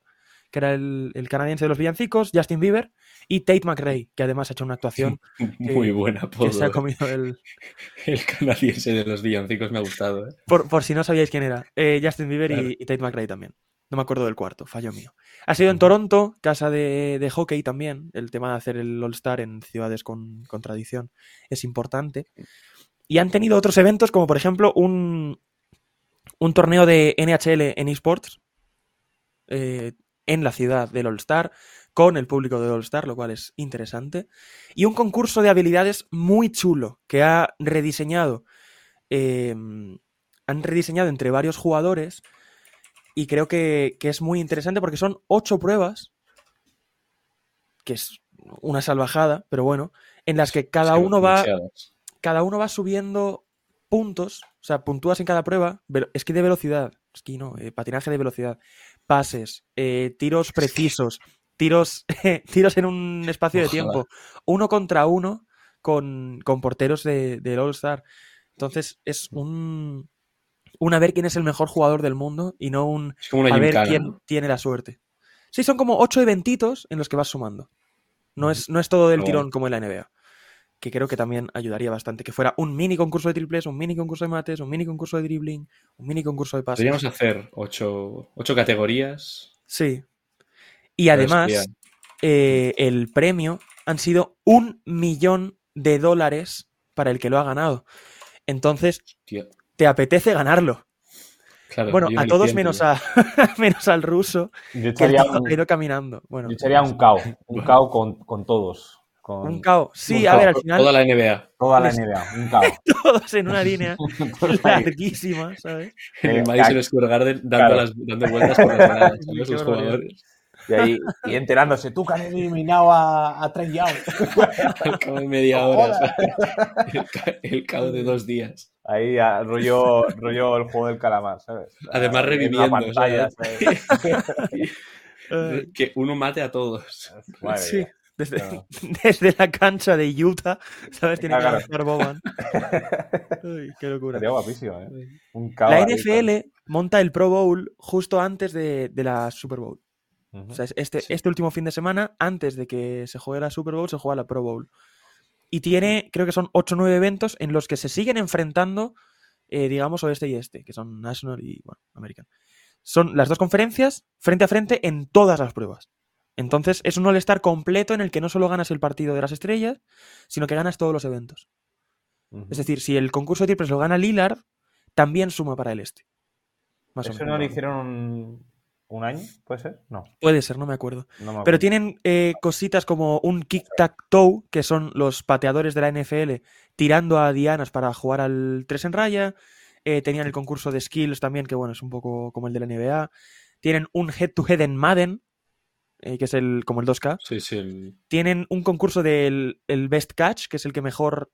que era el, canadiense de los villancicos, Justin Bieber y Tate McRae, que además ha hecho una actuación muy buena. Que se ha comido el... el canadiense de los villancicos me ha gustado. ¿eh? Por, si no sabíais quién era, eh, Justin Bieber y, Tate McRae también. No me acuerdo del cuarto, fallo mío. Ha sido en Toronto, casa de, hockey también. El tema de hacer el All-Star en ciudades con, con tradición es importante. Y han tenido otros eventos, como por ejemplo un, un torneo de NHL en esports. Eh, en la ciudad del All-Star, con el público del All-Star, lo cual es interesante. Y un concurso de habilidades muy chulo que ha rediseñado. Em, han rediseñado entre varios jugadores. Y creo que, que es muy interesante porque son ocho pruebas. Que es una salvajada, pero bueno. En las que cada uno va. Cada uno va subiendo puntos. O sea, puntúas en cada prueba. Esquí de velocidad. Esquí no, eh, patinaje de velocidad. Pases. Eh, tiros precisos tiros, tiros en un espacio de tiempo, uno contra uno con, porteros del de All-Star. Entonces es un, un a ver quién es el mejor jugador del mundo y no un a ver quién tiene la suerte. Sí, son como ocho eventitos en los que vas sumando. No es, no es todo del tirón como en la NBA. Que creo que también ayudaría bastante. Que fuera un mini concurso de triples, un mini concurso de mates, un mini concurso de dribbling, un mini concurso de pases. Podríamos hacer ocho, ocho categorías. Sí. Y además, eh, el premio han sido un millón de dólares para el que lo ha ganado. Entonces, te apetece ganarlo. bueno, a todos menos, a, menos al ruso, yo que ha ido caminando. Bueno, yo echaría un cao, un cao con, todos. Un cao. Sí, a ver, al final. Toda la NBA. Toda la NBA, un cao. todos en una línea larguísima, ¿sabes? El Madison Square Garden dando, las, dando vueltas por las gradas, los jugadores. Y ahí y enterándose, tú que has eliminado a, a Trey Young. Al cabo de media hora. El, cabo de dos días. Ahí rollo, rollo el juego del calamar, ¿sabes? Además reviviendo. Pantalla, que uno mate a todos. sí. Desde, desde, la cancha de Utah, ¿sabes? Tiene que Boban. Uy, qué locura. Sería guapísimo, ¿eh? Un la NFL monta el Pro Bowl justo antes de, de la Super Bowl este, este último fin de semana, antes de que se juegue la Super Bowl, se juega la Pro Bowl. Y tiene, creo que son 8 o 9 eventos en los que se siguen enfrentando, eh, digamos, oeste y este, que son National y, bueno, American. Son las dos conferencias frente a frente en todas las pruebas. Entonces es un All-Star completo en el que no solo ganas el partido de las estrellas, sino que ganas todos los eventos. Es decir, si el concurso de triples lo gana Lillard, también suma para el este. Eso no le hicieron ¿Un año? ¿Puede ser? No. Puede ser, no me acuerdo. Pero tienen eh, cositas como un kick-tack-toe, que son los pateadores de la NFL tirando a dianas para jugar al 3 en raya. Eh, tenían el concurso de skills también, que bueno, es un poco como el de la NBA. Tienen un head-to-head en Madden, eh, que es el como el 2K. Sí, sí. Tienen un concurso del best catch, que es el que mejor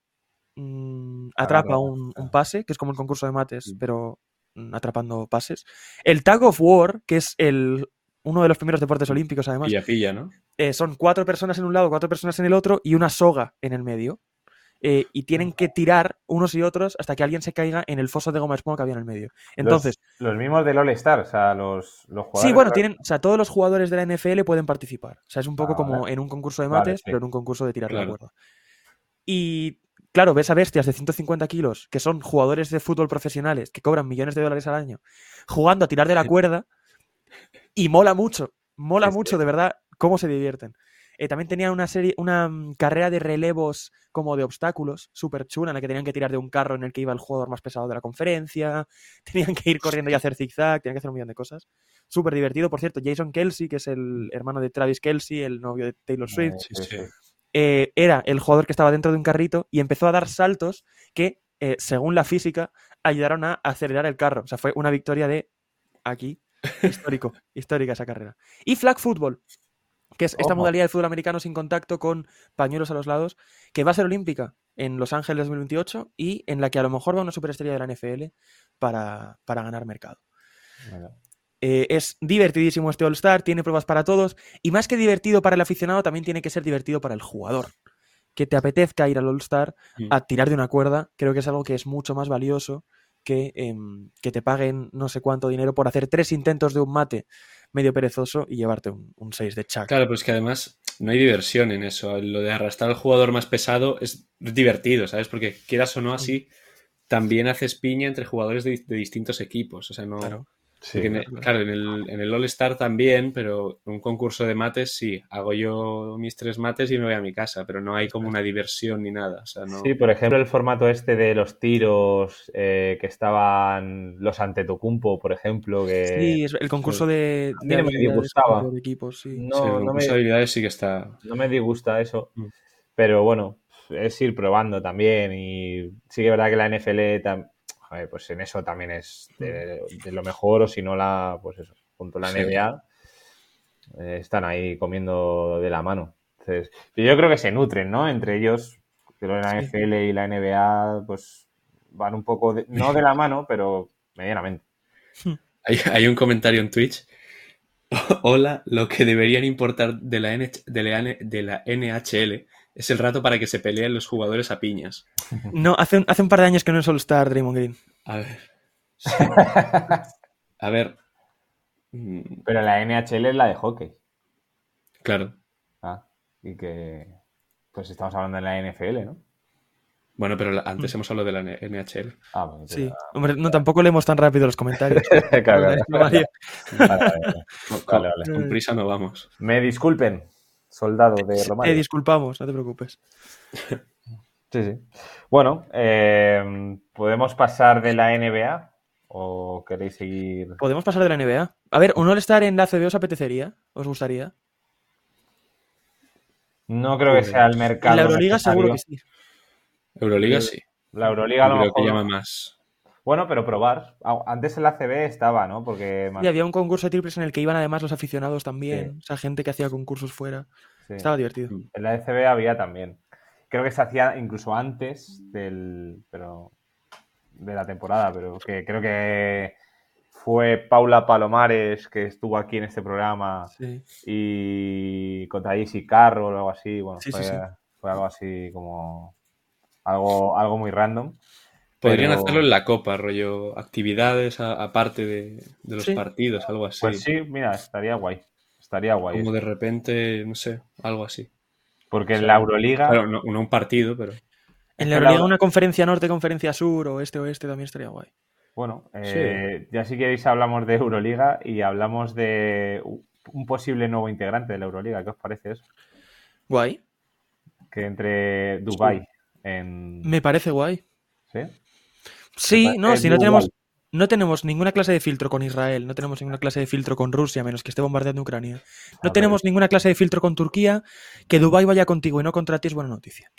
mm, atrapa un, un, pase, que es como el concurso de mates, pero Mm, atrapando pases. El Tag of War, que es el, uno de los primeros deportes olímpicos, además. Pilla, pilla, ¿no? Eh, son cuatro personas en un lado, cuatro personas en el otro y una soga en el medio. Eh, y tienen que tirar unos y otros hasta que alguien se caiga en el foso de goma espuma que había en el medio. Entonces. Los, mismos del All-Star, o sea, los, jugadores. Sí, bueno, tienen, o sea, todos los jugadores de la NFL pueden participar. O sea, es un poco ah, como en un concurso de mates, pero en un concurso de tirar la cuerda. Y Claro, ves a bestias de 150 kilos, que son jugadores de fútbol profesionales, que cobran millones de dólares al año, jugando a tirar de la cuerda, y mola mucho, mola mucho, de verdad, cómo se divierten. Eh, también tenían una serie, una mm, carrera de relevos como de obstáculos, súper chula, en la que tenían que tirar de un carro en el que iba el jugador más pesado de la conferencia, tenían que ir corriendo y hacer zigzag, tenían que hacer un millón de cosas. Súper divertido, por cierto, Jason Kelsey, que es el hermano de Travis Kelsey, el novio de Taylor Swift. Eh, era el jugador que estaba dentro de un carrito y empezó a dar saltos que, eh, según la física, ayudaron a acelerar el carro. O sea, fue una victoria de aquí, histórico, histórica esa carrera. Y flag football, que es esta modalidad de fútbol americano sin contacto con pañuelos a los lados, que va a ser olímpica en Los Ángeles 2028 y en la que a lo mejor va una superestrella de la NFL para, ganar mercado. Eh, es divertidísimo este All-Star, tiene pruebas para todos y más que divertido para el aficionado, también tiene que ser divertido para el jugador. Que te apetezca ir al All-Star mm. a tirar de una cuerda, creo que es algo que es mucho más valioso que, em, que te paguen no sé cuánto dinero por hacer tres intentos de un mate medio perezoso y llevarte un 6 de chac. Claro, pues que además no hay diversión en eso. Lo de arrastrar al jugador más pesado es divertido, ¿sabes? Porque quieras o no así, también haces piña entre jugadores de, distintos equipos. O sea, no. Claro, en el, en el All-Star también, pero un concurso de mates sí. Hago yo mis tres mates y me voy a mi casa, pero no hay como una diversión ni nada. Sí, por ejemplo, el formato este de los tiros eh, que estaban los Antetokounmpo, por ejemplo. Que... Sí, el concurso de, de, me disgustaba. De equipos, sí. No, no me, habilidades sí que está. No me disgusta eso, mm. pero bueno, es ir probando también y sí que es verdad que la NFL pues en eso también es de, lo mejor, o si no la, pues eso, junto a la NBA, eh, están ahí comiendo de la mano. Entonces, yo creo que se nutren, ¿no? Entre ellos, pero la NFL y la NBA, pues van un poco, no de la mano, pero medianamente. Hay, un comentario en Twitch. Hola, lo que deberían importar de la, de la, de la NHL es el rato para que se peleen los jugadores a piñas. No, hace un, hace un par de años que no es All-Star Draymond Green. A ver. a ver. Mm. Pero la NHL es la de hockey. Claro. Ah, y que. Pues estamos hablando de la NFL, ¿no? Bueno, pero antes hemos hablado de la NHL. Ah, bueno, sí. Hombre, no, tampoco leemos tan rápido los comentarios. claro, vale, Con prisa no vamos. Me disculpen soldado de Romario. Te disculpamos, no te preocupes. Sí, sí. Bueno, eh, ¿podemos pasar de la NBA o queréis seguir? Podemos pasar de la NBA. A ver, ¿un estar en la CB os apetecería? ¿Os gustaría? No creo que sea el mercado. En la Euroliga seguro que sí. Euroliga sí. La Euroliga a lo mejor. que llama más. Bueno, pero probar. Antes en la CB estaba, ¿no? Porque... Y había un concurso de triples en el que iban además los aficionados también. O sea, gente que hacía concursos fuera. Estaba divertido. En la CB había también. Creo que se hacía incluso antes del... Pero... De la temporada, pero que creo que fue Paula Palomares que estuvo aquí en este programa y contra Easy Carro o algo así. Bueno, fue, fue algo así como algo, algo muy random. Podrían hacerlo en la Copa, rollo actividades aparte de, los partidos, algo así. Pues sí, mira, estaría guay. Estaría guay. Como de repente, no sé, algo así. Porque en la Euroliga. Claro, no, un partido, pero. En la Euroliga, una conferencia norte, conferencia sur, o este, oeste, también estaría guay. Bueno, eh, ya si queréis hablamos de Euroliga y hablamos de un posible nuevo integrante de la Euroliga. ¿Qué os parece eso? Guay. Que entre Dubai en. Me parece guay. ¿Sí? Sí, no, si no tenemos, no tenemos ninguna clase de filtro con Israel, no tenemos ninguna clase de filtro con Rusia, menos que esté bombardeando Ucrania. No tenemos ninguna clase de filtro con Turquía. Que Dubái vaya contigo y no contra ti es buena noticia.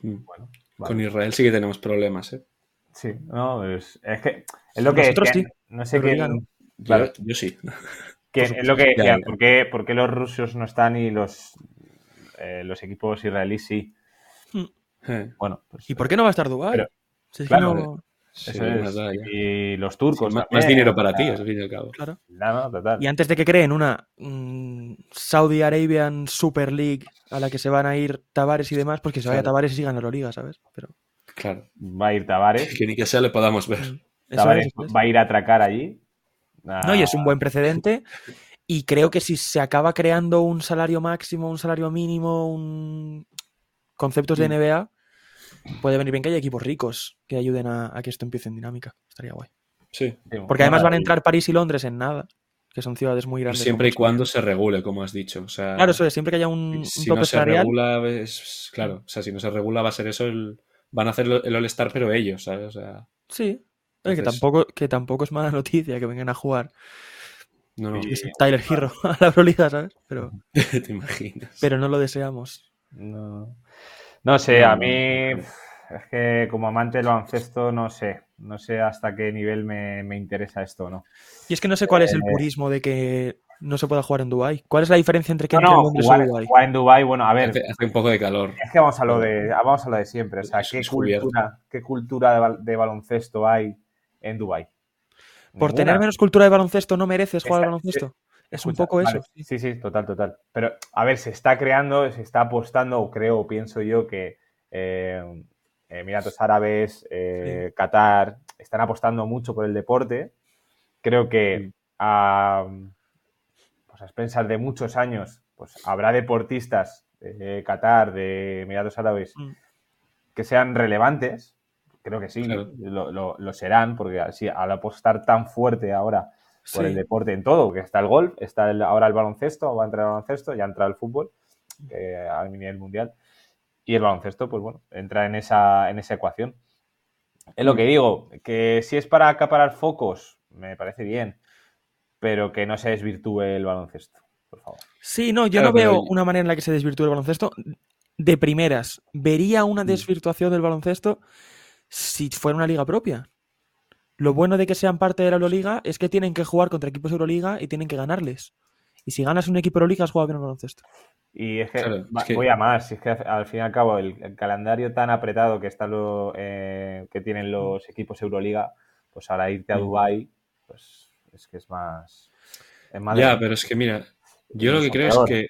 Mm. Bueno, Con Israel sí que tenemos problemas, ¿eh? Sí, no, es, que es lo que, Nosotros sí, no sé qué. Claro, yo, sí. Que es lo que decía, ¿por qué, los rusos no están y los, eh, los equipos israelíes sí? Mm. Eh. Bueno, pues, ¿Y por qué no va a estar Dubái? claro, y los turcos. más, dinero para ti, al fin y al cabo. Claro. Y antes de que creen una mm, Saudi Arabian Super League a la que se van a ir Tavares y demás, pues que se vaya Tavares y sigan la Euroliga, ¿sabes? Pero... Claro. Va a ir Tavares. Que ni que sea le podamos ver. Mm, Tavares va a ir a atracar allí. No, y es un buen precedente. Y creo que si se acaba creando un salario máximo, un salario mínimo, un conceptos de mm. NBA, puede venir bien que haya equipos ricos que ayuden a, que esto empiece en dinámica. Estaría guay. Sí. Porque además van a entrar París y Londres en nada, que son ciudades muy grandes. Siempre y cuando se regule, como has dicho. claro, eso es, siempre que haya un, si no se regula, claro, o sea, si no se regula va a ser eso, van a hacer el All-Star, pero ellos, ¿sabes? O sea, sí, que, tampoco, que tampoco es mala noticia que vengan a jugar. No, no. Tyler Hero a la Proliga, ¿sabes? Pero, Te imaginas. Pero no lo deseamos. No. No sé, a mí es que como amante del baloncesto no sé, no sé hasta qué nivel me, interesa esto no. Y es que no sé cuál es el eh, purismo de que no se pueda jugar en Dubai. ¿Cuál es la diferencia entre que no, no, jugar, en Dubai, bueno, a ver. Hace, un poco de calor. Es que vamos a lo de, vamos a lo de siempre. O sea, ¿qué cultura, ¿qué cultura de, baloncesto hay en Dubai? Por tener menos cultura de baloncesto no mereces jugar al baloncesto. Es un poco eso. Sí, sí, total, total. Pero, a ver, se está creando, se está apostando, o creo, pienso yo, que eh, Emiratos Árabes, eh, Qatar, están apostando mucho por el deporte. Creo que a, pues a expensas de muchos años, pues habrá deportistas de Qatar, de Emiratos Árabes, mm. que sean relevantes. creo que sí, lo, serán, porque así, al apostar tan fuerte ahora por el deporte en todo, que está el golf, está ahora el baloncesto, va a entrar el baloncesto, ya entra el fútbol eh, a nivel mundial, y el baloncesto, pues bueno, entra en esa, en esa ecuación. Es lo que digo, que si es para acaparar focos, me parece bien, pero que no se desvirtúe el baloncesto, por favor. Sí, no, yo no veo una manera en la que se desvirtúe el baloncesto de primeras. Vería una mm. desvirtuación del baloncesto si fuera una liga propia. Lo bueno de que sean parte de la Euroliga es que tienen que jugar contra equipos Euroliga y tienen que ganarles. Y si ganas un equipo Euroliga, has jugado bien el baloncesto. Y es que, voy a más, es que al fin y al cabo el, calendario tan apretado que está lo, eh, que tienen los equipos Euroliga, pues ahora irte a mm. Dubai, pues es que es más, ya, pero es que mira, yo lo que creo es que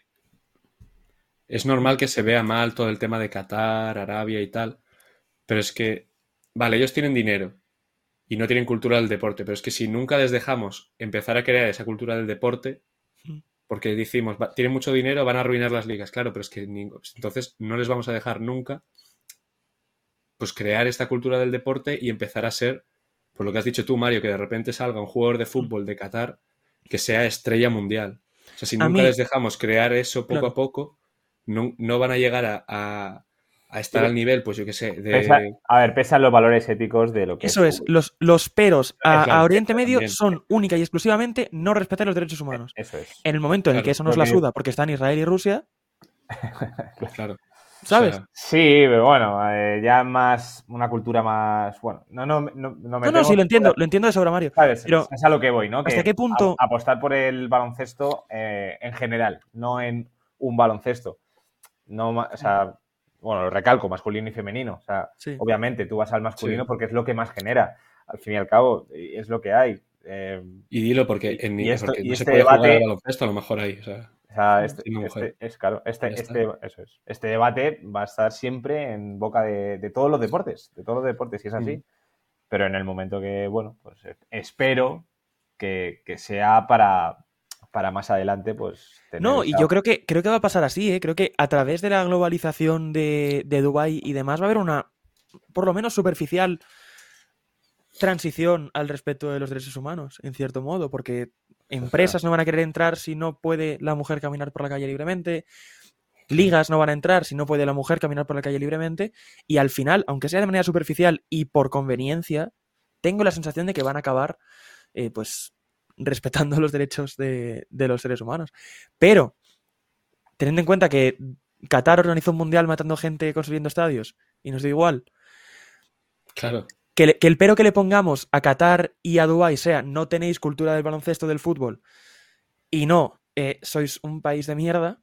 es normal que se vea mal todo el tema de Qatar, Arabia y tal, pero es que, vale, ellos tienen dinero y no tienen cultura del deporte, pero es que si nunca les dejamos empezar a crear esa cultura del deporte, porque decimos, tienen mucho dinero, van a arruinar las ligas, claro, pero es que entonces no les vamos a dejar nunca pues crear esta cultura del deporte y empezar a ser, por lo que has dicho tú, Mario, que de repente salga un jugador de fútbol de Qatar que sea estrella mundial. O sea, si nunca les dejamos crear eso poco a poco, no, van a llegar a, estar al nivel, pues yo qué sé. De... a ver, pesan los valores éticos de lo que Eso es, los, los peros a, Oriente Medio son única y exclusivamente no respetar los derechos humanos. Eso es. En el momento en el que eso nos la suda porque están Israel y Rusia. claro. ¿Sabes? sí, pero bueno, eh, ya más una cultura más. Bueno, no, no, no, no me. No, no, sí, lo entiendo, lo entiendo de sobra, Mario. Pero es a lo que voy, ¿no? ¿Hasta qué punto? apostar por el baloncesto eh, en general, no en un baloncesto. No, o sea, bueno, lo recalco, masculino y femenino. O sea, obviamente tú vas al masculino porque es lo que más genera. Al fin y al cabo, es lo que hay. Eh, y dilo porque, en, y esto, no se este puede debate, jugar al baloncesto, a lo mejor hay. O sea. O sea, este, este es claro, este, este, eso es. este debate va a estar siempre en boca de, todos los deportes, de todos los deportes, si es así. Mm. Pero en el momento que, bueno, pues espero que, sea para, para más adelante, pues. no, y yo creo que creo que va a pasar así, ¿eh? Creo que a través de la globalización de, de Dubai y demás va a haber una, por lo menos superficial, transición al respecto de los derechos humanos, en cierto modo, porque Empresas no van a querer entrar si no puede la mujer caminar por la calle libremente. Ligas no van a entrar si no puede la mujer caminar por la calle libremente. Y al final, aunque sea de manera superficial y por conveniencia, tengo la sensación de que van a acabar, eh, pues, respetando los derechos de, los seres humanos. Pero, teniendo en cuenta que Qatar organizó un mundial matando gente construyendo estadios y nos da igual. Claro que, el pero que le pongamos a Qatar y a Dubái sea no tenéis cultura del baloncesto del fútbol y no eh, sois un país de mierda,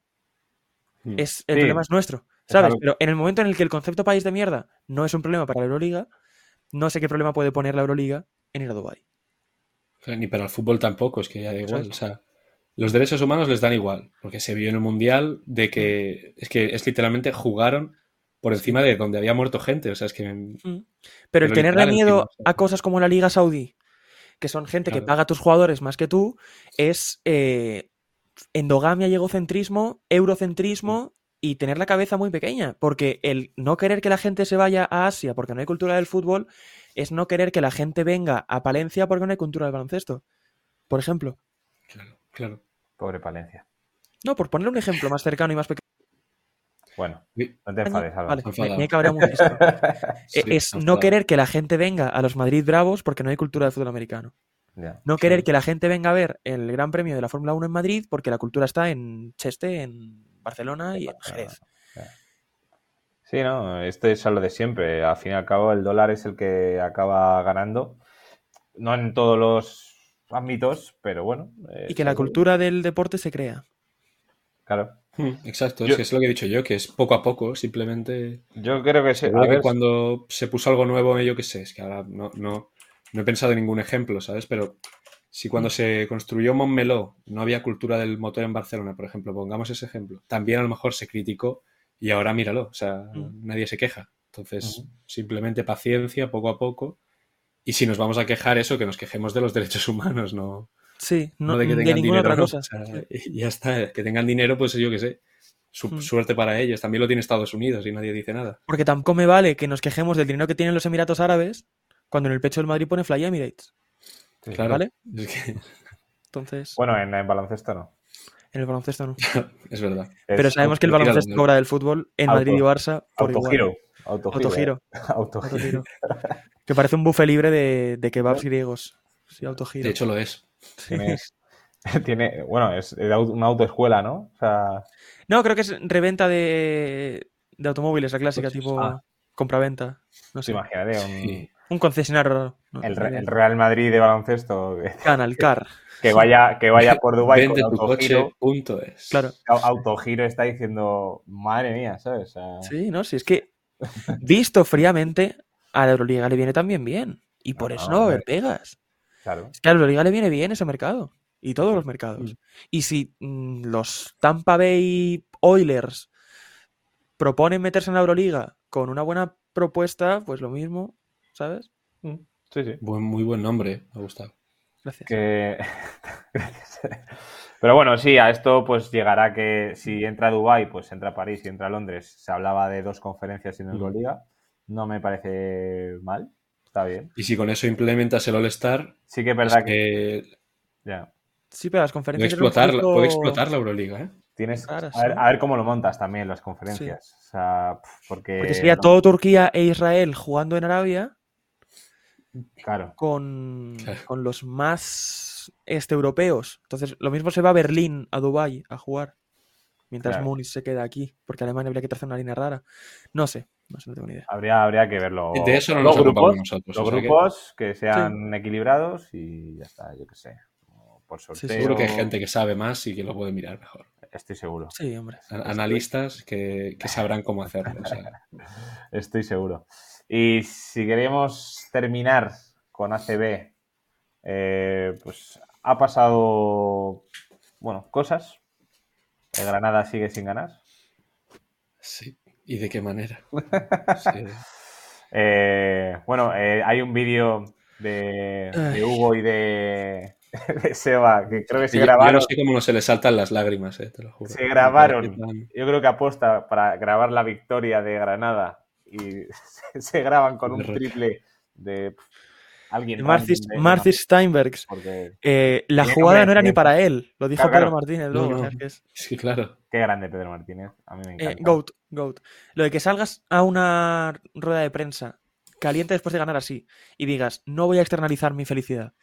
hmm. es, el problema es nuestro. ¿Sabes? Pero en el momento en el que el concepto país de mierda no es un problema para la Euroliga, no sé qué problema puede poner la Euroliga en ir a Dubái. Ni para el fútbol tampoco, es que ya da igual. O sea, los derechos humanos les dan igual, porque se vio en el Mundial de que es que es literalmente jugaron por encima de donde había muerto gente. O sea, es que. Mm. Pero el tenerle miedo a cosas como la Liga Saudí, que son gente que paga a tus jugadores más que tú, es eh, endogamia y egocentrismo, eurocentrismo y tener la cabeza muy pequeña. Porque el no querer que la gente se vaya a Asia porque no hay cultura del fútbol es no querer que la gente venga a Palencia porque no hay cultura del baloncesto. Por ejemplo. Claro, claro. Pobre Palencia. No, por poner un ejemplo más cercano y más pequeño. Bueno, no te enfades, Vale, es no querer que la gente venga a los Madrid Bravos porque no hay cultura de fútbol americano. no querer que la gente venga a ver el Gran Premio de la Fórmula 1 en Madrid porque la cultura está en Cheste, en Barcelona y en Jerez. Sí, no, esto es lo de siempre. Al fin y al cabo, el dólar es el que acaba ganando. No en todos los ámbitos, pero bueno. Y que la cultura del deporte se crea. Claro. Hmm, exacto, es que es lo que he dicho yo, que es poco a poco, simplemente. Yo creo que sí. que cuando se puso algo nuevo, yo qué sé, es que ahora no, no, no, he pensado en ningún ejemplo, ¿sabes? Pero si cuando se construyó Montmeló no había cultura del motor en Barcelona, por ejemplo, pongamos ese ejemplo, también a lo mejor se criticó y ahora míralo, o sea, hmm. nadie se queja. Entonces, simplemente paciencia, poco a poco. Y si nos vamos a quejar, eso, que nos quejemos de los derechos humanos, no, Sí, no, de que tengan dinero, otra cosa. ya está, que tengan dinero, pues yo qué sé. Hmm. suerte para ellos. También lo tiene Estados Unidos y nadie dice nada. Porque tampoco me vale que nos quejemos del dinero que tienen los Emiratos Árabes cuando en el pecho del Madrid pone Fly Emirates. claro. ¿Vale? Entonces. Bueno, en el baloncesto no. En el baloncesto no. es verdad. Pero sabemos que el baloncesto cobra del fútbol en Madrid y Barça por autogiro. Igual. Autogiro. Autogiro. que parece un buffet libre de, de kebabs griegos. Sí, autogiro. De hecho lo es. Tiene, bueno, es una autoescuela, ¿no? O sea... No, creo que es reventa de, de automóviles, la clásica, tipo ah. compraventa. No sé. Imagínate, un, concesionario. el, Real Madrid de baloncesto. Canal Car. Que vaya, que vaya por Dubái con autogiro. punto es. Claro. Autogiro está diciendo, madre mía, ¿sabes? Sí, no, si es que visto fríamente, a la Euroliga le viene también bien. Y por eso no va a haber pegas. Claro. Es que a la Euroliga le viene bien ese mercado y todos los mercados. Mm. Y si mm, los Tampa Bay Oilers proponen meterse en la Euroliga con una buena propuesta, pues lo mismo, ¿sabes? Mm. Sí, sí. muy buen nombre, me ha gustado. Gracias. Pero bueno, sí, a esto pues llegará que si entra Dubai, pues entra París y entra Londres. Se hablaba de dos conferencias en Euroliga. No me parece mal. Está bien. Y si con eso implementas el All-Star, sí que es verdad que... Ya. Sí, pero las conferencias. Puede explotar, puede explotar la Euroliga, ¿eh? Tienes, a, ver, cómo lo montas también las conferencias. O sea, porque, sería todo Turquía e Israel jugando en Arabia. Claro. Con, con los más este europeos. Entonces, lo mismo se va a Berlín, a Dubái, a jugar. Mientras Múnich se queda aquí. Porque Alemania habría que trazar una línea rara. No sé. No sé, no tengo ni idea. Habría, habría que verlo. De eso no los grupos, nosotros. Los grupos que, sean equilibrados y ya está, yo qué sé por sorteo. seguro que hay gente que sabe más y que lo puede mirar mejor. Estoy seguro. Sí, hombre. Analistas que, sabrán cómo hacerlo. Estoy seguro. Y si queremos terminar con ACB, eh, pues ha pasado, bueno, cosas. El Granada sigue sin ganar. Sí. ¿Y de qué manera? Eh, bueno, eh, hay un vídeo de, Hugo y de, Seba, que creo que se grabaron. Yo no sé cómo no se le saltan las lágrimas, eh, te lo juro. Se grabaron. Yo creo que aposta para grabar la victoria de Granada y se, graban con un triple de alguien. Marcis, Steinberg. Eh, la jugada no era ni para él, lo dijo Pedro Martínez luego. Sí, claro. Qué grande Pedro Martínez. A mí me eh, encanta. goat, goat. Lo de que salgas a una rueda de prensa caliente después de ganar así y digas, no voy a externalizar mi felicidad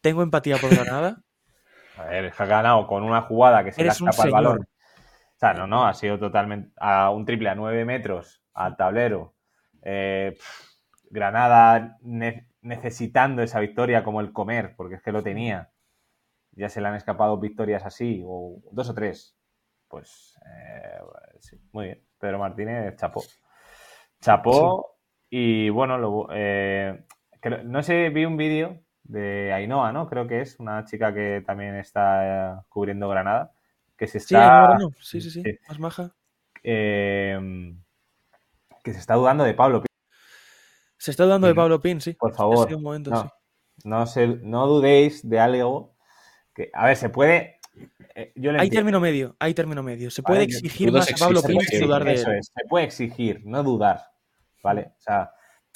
tengo empatía por Granada. A ver, ha ganado con una jugada que se le escapa el balón. O sea, no, no, ha sido totalmente a un triple a nueve metros al tablero. Eh, Granada necesitando esa victoria como el comer, porque es que lo tenía. Ya se le han escapado victorias así, o dos o tres. Pues eh, sí, muy bien. Pedro Martínez chapó. Chapó y bueno, eh, no sé, vi un vídeo de Ainhoa, ¿no? Creo que es una chica que también está cubriendo Granada. Que se está. Sí, sí, sí, sí, más maja. Eh, que se está dudando de Pablo Pin. Se está dudando de Pablo Pin, sí. Por favor. no, no, dudéis de algo que. A ver, se puede. Eh, hay término medio, hay término medio. Se puede exigir más a Pablo Pin que dudar de él. se puede exigir, no dudar. ¿Vale? O sea,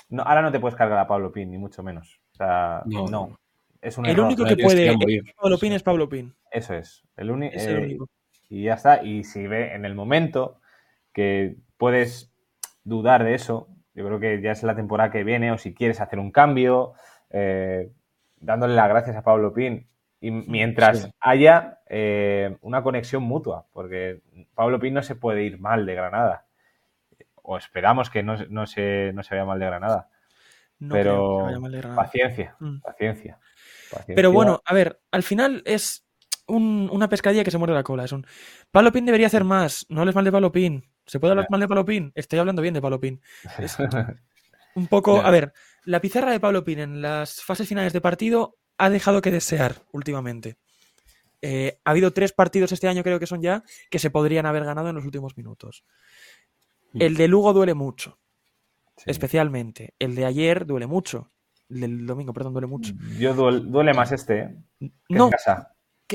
no, ahora no te puedes cargar a Pablo Pin, ni mucho menos no, Es un el único que puede Pablo Pin es Pablo Pin. Eso es. El, eh, único. Y ya está. Y si ve en el momento que puedes dudar de eso, yo creo que ya es la temporada que viene, o si quieres hacer un cambio, eh, dándole las gracias a Pablo Pin. Y mientras haya eh, una conexión mutua, porque Pablo Pin no se puede ir mal de Granada. O esperamos que no, no, se, no se vaya mal de Granada pero paciencia, mm. paciencia, Pero bueno, a ver, al final es una pescadilla que se muerde la cola. Es un Palo Pin debería hacer más. No hables mal de Palo Pin. ¿Se puede hablar mal de Palo Pin? Estoy hablando bien de Palo Pin. un poco. A ver, la pizarra de Pablo Pin en las fases finales de partido ha dejado que desear últimamente. Eh, ha habido tres partidos este año, creo que son ya, que se podrían haber ganado en los últimos minutos. Mm. El de Lugo duele mucho. Especialmente. El de ayer duele mucho. El del domingo, perdón, duele mucho. Yo duele, más este. ¿eh? no.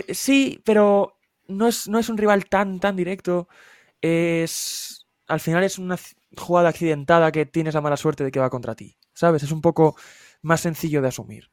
sí, pero no es, no es un rival tan, tan directo. Es. Al final es una jugada accidentada que tienes la mala suerte de que va contra ti. ¿Sabes? Es un poco más sencillo de asumir.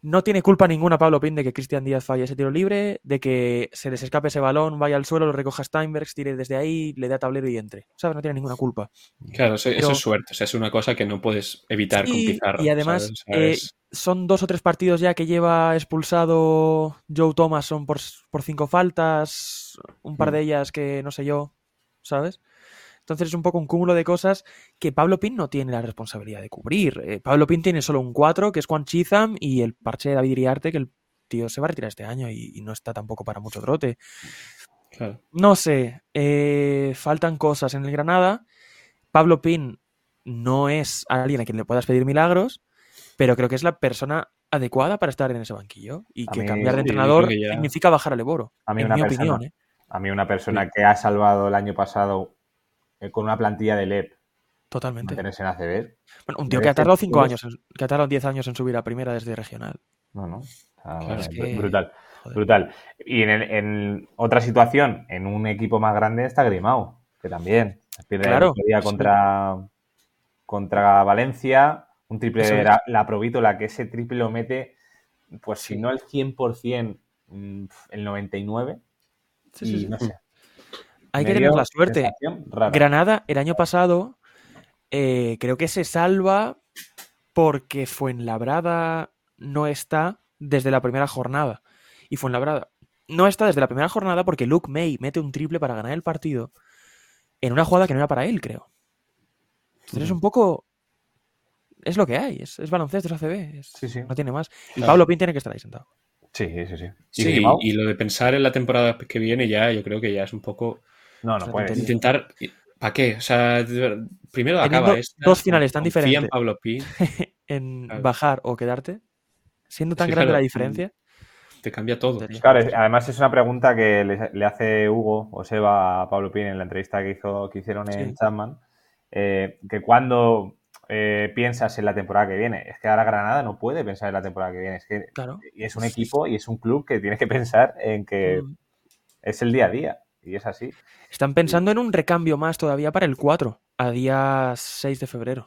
No tiene culpa ninguna Pablo Pin de que Cristian Díaz falle ese tiro libre, de que se les escape ese balón, vaya al suelo, lo recoja Steinberg, tire desde ahí, le dé tablero y entre. ¿Sabes? No tiene ninguna culpa. Claro, eso, es suerte. O sea, es una cosa que no puedes evitar con pizarra. Y además, eh, son dos o tres partidos ya que lleva expulsado Joe Thomason por, por cinco faltas, un par mm. de ellas que no sé yo, ¿sabes? Entonces es un poco un cúmulo de cosas que Pablo Pin no tiene la responsabilidad de cubrir. Eh, Pablo Pin tiene solo un 4, que es Juan Chizam, y el parche de David Iriarte, que el tío se va a retirar este año y, no está tampoco para mucho trote. No sé, eh, faltan cosas en el Granada. Pablo Pin no es alguien a quien le puedas pedir milagros, pero creo que es la persona adecuada para estar en ese banquillo y que cambiar de entrenador significa bajar al Eboro. A mí, en mi opinión, ¿eh? a mí una persona que ha salvado el año pasado con una plantilla de LEP. Totalmente. Mantenerse en ACB. Bueno, un tío que ha tardado 5 años, que ha tardado 10 años en subir a primera desde regional. No, no. Brutal. Brutal. Y en, otra situación, en un equipo más grande está Grimao, que también pierde claro, la contra, contra Valencia. Un triple de la, la la que ese triple lo mete, pues si no el 100%, mm, el 99%. Sí, y no sé. Hay que tener la suerte. Granada, el año pasado, eh, creo que se salva porque Fuenlabrada no está desde la primera jornada. Y Fuenlabrada no está desde la primera jornada porque Luke May mete un triple para ganar el partido en una jugada que no era para él, creo. Entonces es un poco. Es lo que hay, es, baloncesto, es ACB, sí, sí. no tiene más. Y Pablo Pin tiene que estar ahí sentado. Sí, sí, sí. ¿Y, y, lo de pensar en la temporada que viene ya, yo creo que ya es un poco no, no puedes. Intentar. ¿Para qué? O sea, primero acaba Dos finales tan diferentes. En, Pablo en bajar o quedarte. Siendo tan grande la diferencia. Te cambia todo. Claro, además es una pregunta que le, hace Hugo o Seba a Pablo Pin en la entrevista que, hizo, que hicieron en Chapman. Eh, que cuando eh, piensas en la temporada que viene. Es que ahora Granada no puede pensar en la temporada que viene. Es que y es un equipo y es un club que tiene que pensar en que mm. es el día a día. Y es así. Están pensando en un recambio más todavía para el 4, a día 6 de febrero.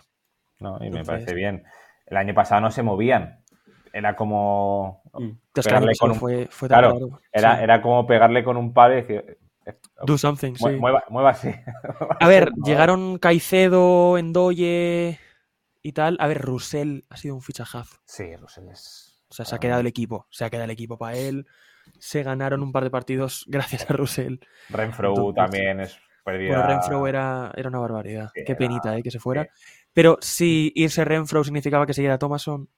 No, y me parece bien. El año pasado no se movían. Era como. Mm. Pegarle con un... fue, claro, era, era como pegarle con un palo y decir. Eh, Do something, sí. Mueva, así. A ver, llegaron Caicedo, Endoye y tal. A ver, Russell ha sido un fichajazo. Sí, Russell es. O sea, se ha quedado el equipo. Se ha quedado el equipo para él se ganaron un par de partidos gracias a Russell. Renfro también es perdida. Bueno, Renfro era, era una barbaridad. Qué penita, ¿eh? Que se fuera. Pero si irse Renfro significaba que siguiera Thomason,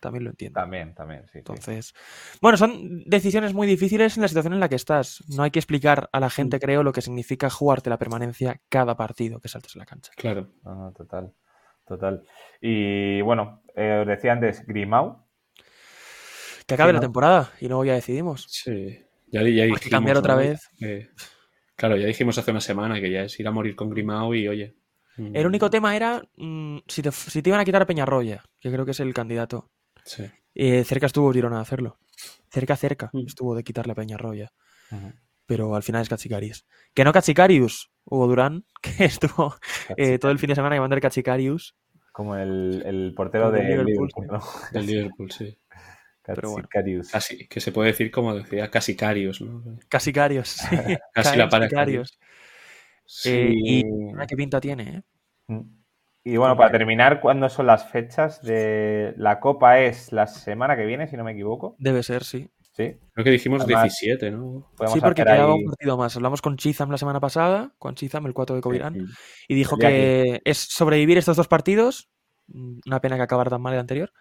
también lo entiendo. También, también, sí. Entonces, bueno, son decisiones muy difíciles en la situación en la que estás. No hay que explicar a la gente, creo, lo que significa jugarte la permanencia cada partido que saltes en la cancha. Claro. total, total. Y bueno, eh, os decía antes, Grimau, que acabe la temporada y luego ya decidimos. Sí, ya, ya que cambiar otra vez. claro, ya dijimos hace una semana que ya es ir a morir con Grimao y oye. Mm. El único tema era mm, si, te, iban a quitar a Peñarroya, que creo que es el candidato. Sí. Eh, cerca estuvo Girona de hacerlo. Cerca, cerca mm. estuvo de quitarle a Peñarroya. Pero al final es Cachicarius. Que no Cachicarius, Hugo Durán, que estuvo eh, todo el fin de semana llamando el Cachicarius. Como el, portero de Liverpool. Del Liverpool, sí. Casi, que se puede decir como decía Casicarios, ¿no? Casicarios, sí. Casi la para eh, y qué pinta tiene, ¿eh? Mm. Y bueno, para terminar, ¿cuándo son las fechas de la Copa? Es la semana que viene, si no me equivoco. Debe ser, sí. Sí. Creo que dijimos 17, ¿no? Sí, porque quedaba un partido más. Hablamos con Chizam la semana pasada, con Chizam, el 4 de Covirán, y dijo que es sobrevivir estos dos partidos. Una pena que acabara tan mal el anterior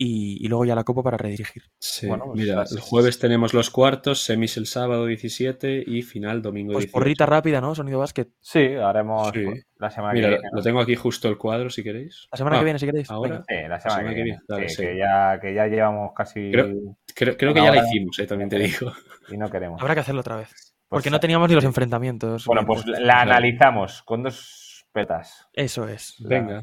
y, luego ya la Copa para redirigir. Sí, bueno, pues mira, el jueves tenemos los cuartos, semis el sábado 17 y final domingo pues 18. porrita rápida, ¿no? Sonido básquet. Sí, haremos la semana que viene. Lo tengo aquí justo el cuadro, si queréis. La semana que ah, viene, si queréis. Ahora. Sí, la semana, que, viene. que, ya, que ya llevamos casi... Creo, creo, que ya la hicimos, eh, también te digo. Y no queremos. Habrá que hacerlo otra vez. Pues porque no teníamos ni los enfrentamientos. Bueno, pues la analizamos con dos petas. Eso es. Venga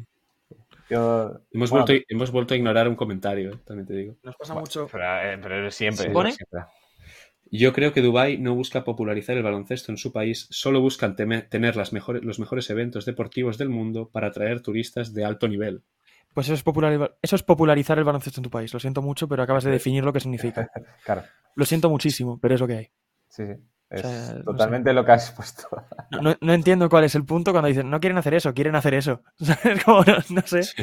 hemos, vuelto, hemos vuelto a ignorar un comentario, eh, también te digo. Nos pasa mucho. Pero, eh, pero siempre, Yo creo que Dubái no busca popularizar el baloncesto en su país, solo buscan tener las mejores, los mejores eventos deportivos del mundo para atraer turistas de alto nivel. Pues eso es, eso es popularizar el baloncesto en tu país. Lo siento mucho, pero acabas de definir lo que significa. claro. Lo siento muchísimo, pero es lo que hay. Sí, sí. Es totalmente lo que has puesto. No, entiendo cuál es el punto cuando dicen, no quieren hacer eso, quieren hacer eso. Como, no, sé. Sí,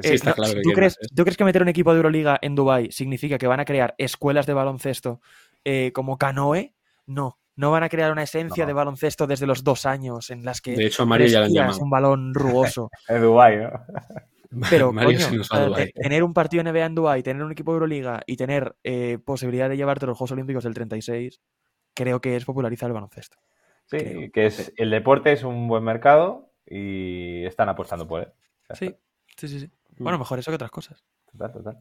está claro ¿tú, crees, ¿Tú crees que meter un equipo de Euroliga en Dubai significa que van a crear escuelas de baloncesto eh, como Canoe? No. No van a crear una esencia de baloncesto desde los dos años en las que de hecho, Mario ya es un balón rugoso. en Dubai, ¿no? Pero, coño, tener un partido NBA en Dubai, tener un equipo de Euroliga y tener eh, posibilidad de llevarte los Juegos Olímpicos del 36, creo que es popularizar el baloncesto. Sí, que es, el deporte es un buen mercado y están apostando por él. Sí, sí, sí, Bueno, mejor eso que otras cosas. Total, total.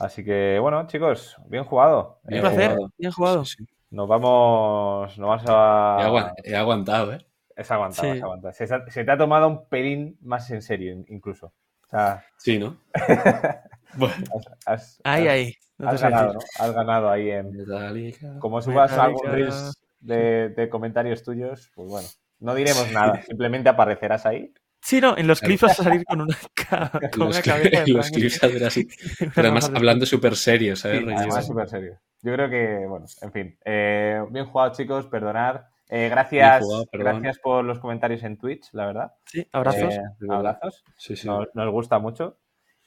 Así que, bueno, chicos, bien jugado. Un placer, bien jugado. Nos vamos, nos vamos a... He aguantado, ¿eh? Es aguantado, es aguantado. Se, te ha tomado un pelín más en serio, incluso. sí, ¿no? bueno. ahí, ahí. has, ganado, ¿no? Has ganado ahí en... Como subas algún reels de, comentarios tuyos, pues bueno, no diremos nada. Simplemente aparecerás ahí Sí, no, en los clips vas a salir con una, con los, cabeza. los clips a así. Pero además hablando súper serio, ¿sabes? además súper serio. Yo creo que, bueno, en fin. Eh, bien jugado, chicos, perdonad. Eh, gracias, gracias por los comentarios en Twitch, la verdad. Sí, abrazos. Eh, abrazos. Sí, sí. Nos, gusta mucho.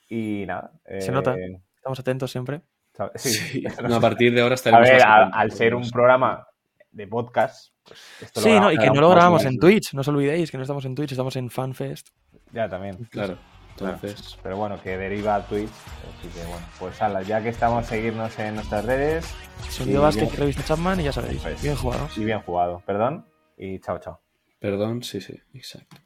Y nada. Se nota. Estamos atentos siempre. Sí. a partir de ahora estaremos. A ver, al ser un programa de podcast. Pues sí, no, y que no lo grabamos en Twitch, no os olvidéis que no estamos en Twitch, estamos en FanFest. Ya, también. Claro. Entonces... Pero bueno, que deriva a Twitch. Así que bueno, pues ala, ya que estamos, seguirnos en nuestras redes. Sonido Basket, bien... revista Chapman y ya sabéis. Pues, bien jugado. Y bien jugado, perdón. Y chao, chao. Perdón, sí, sí, exacto.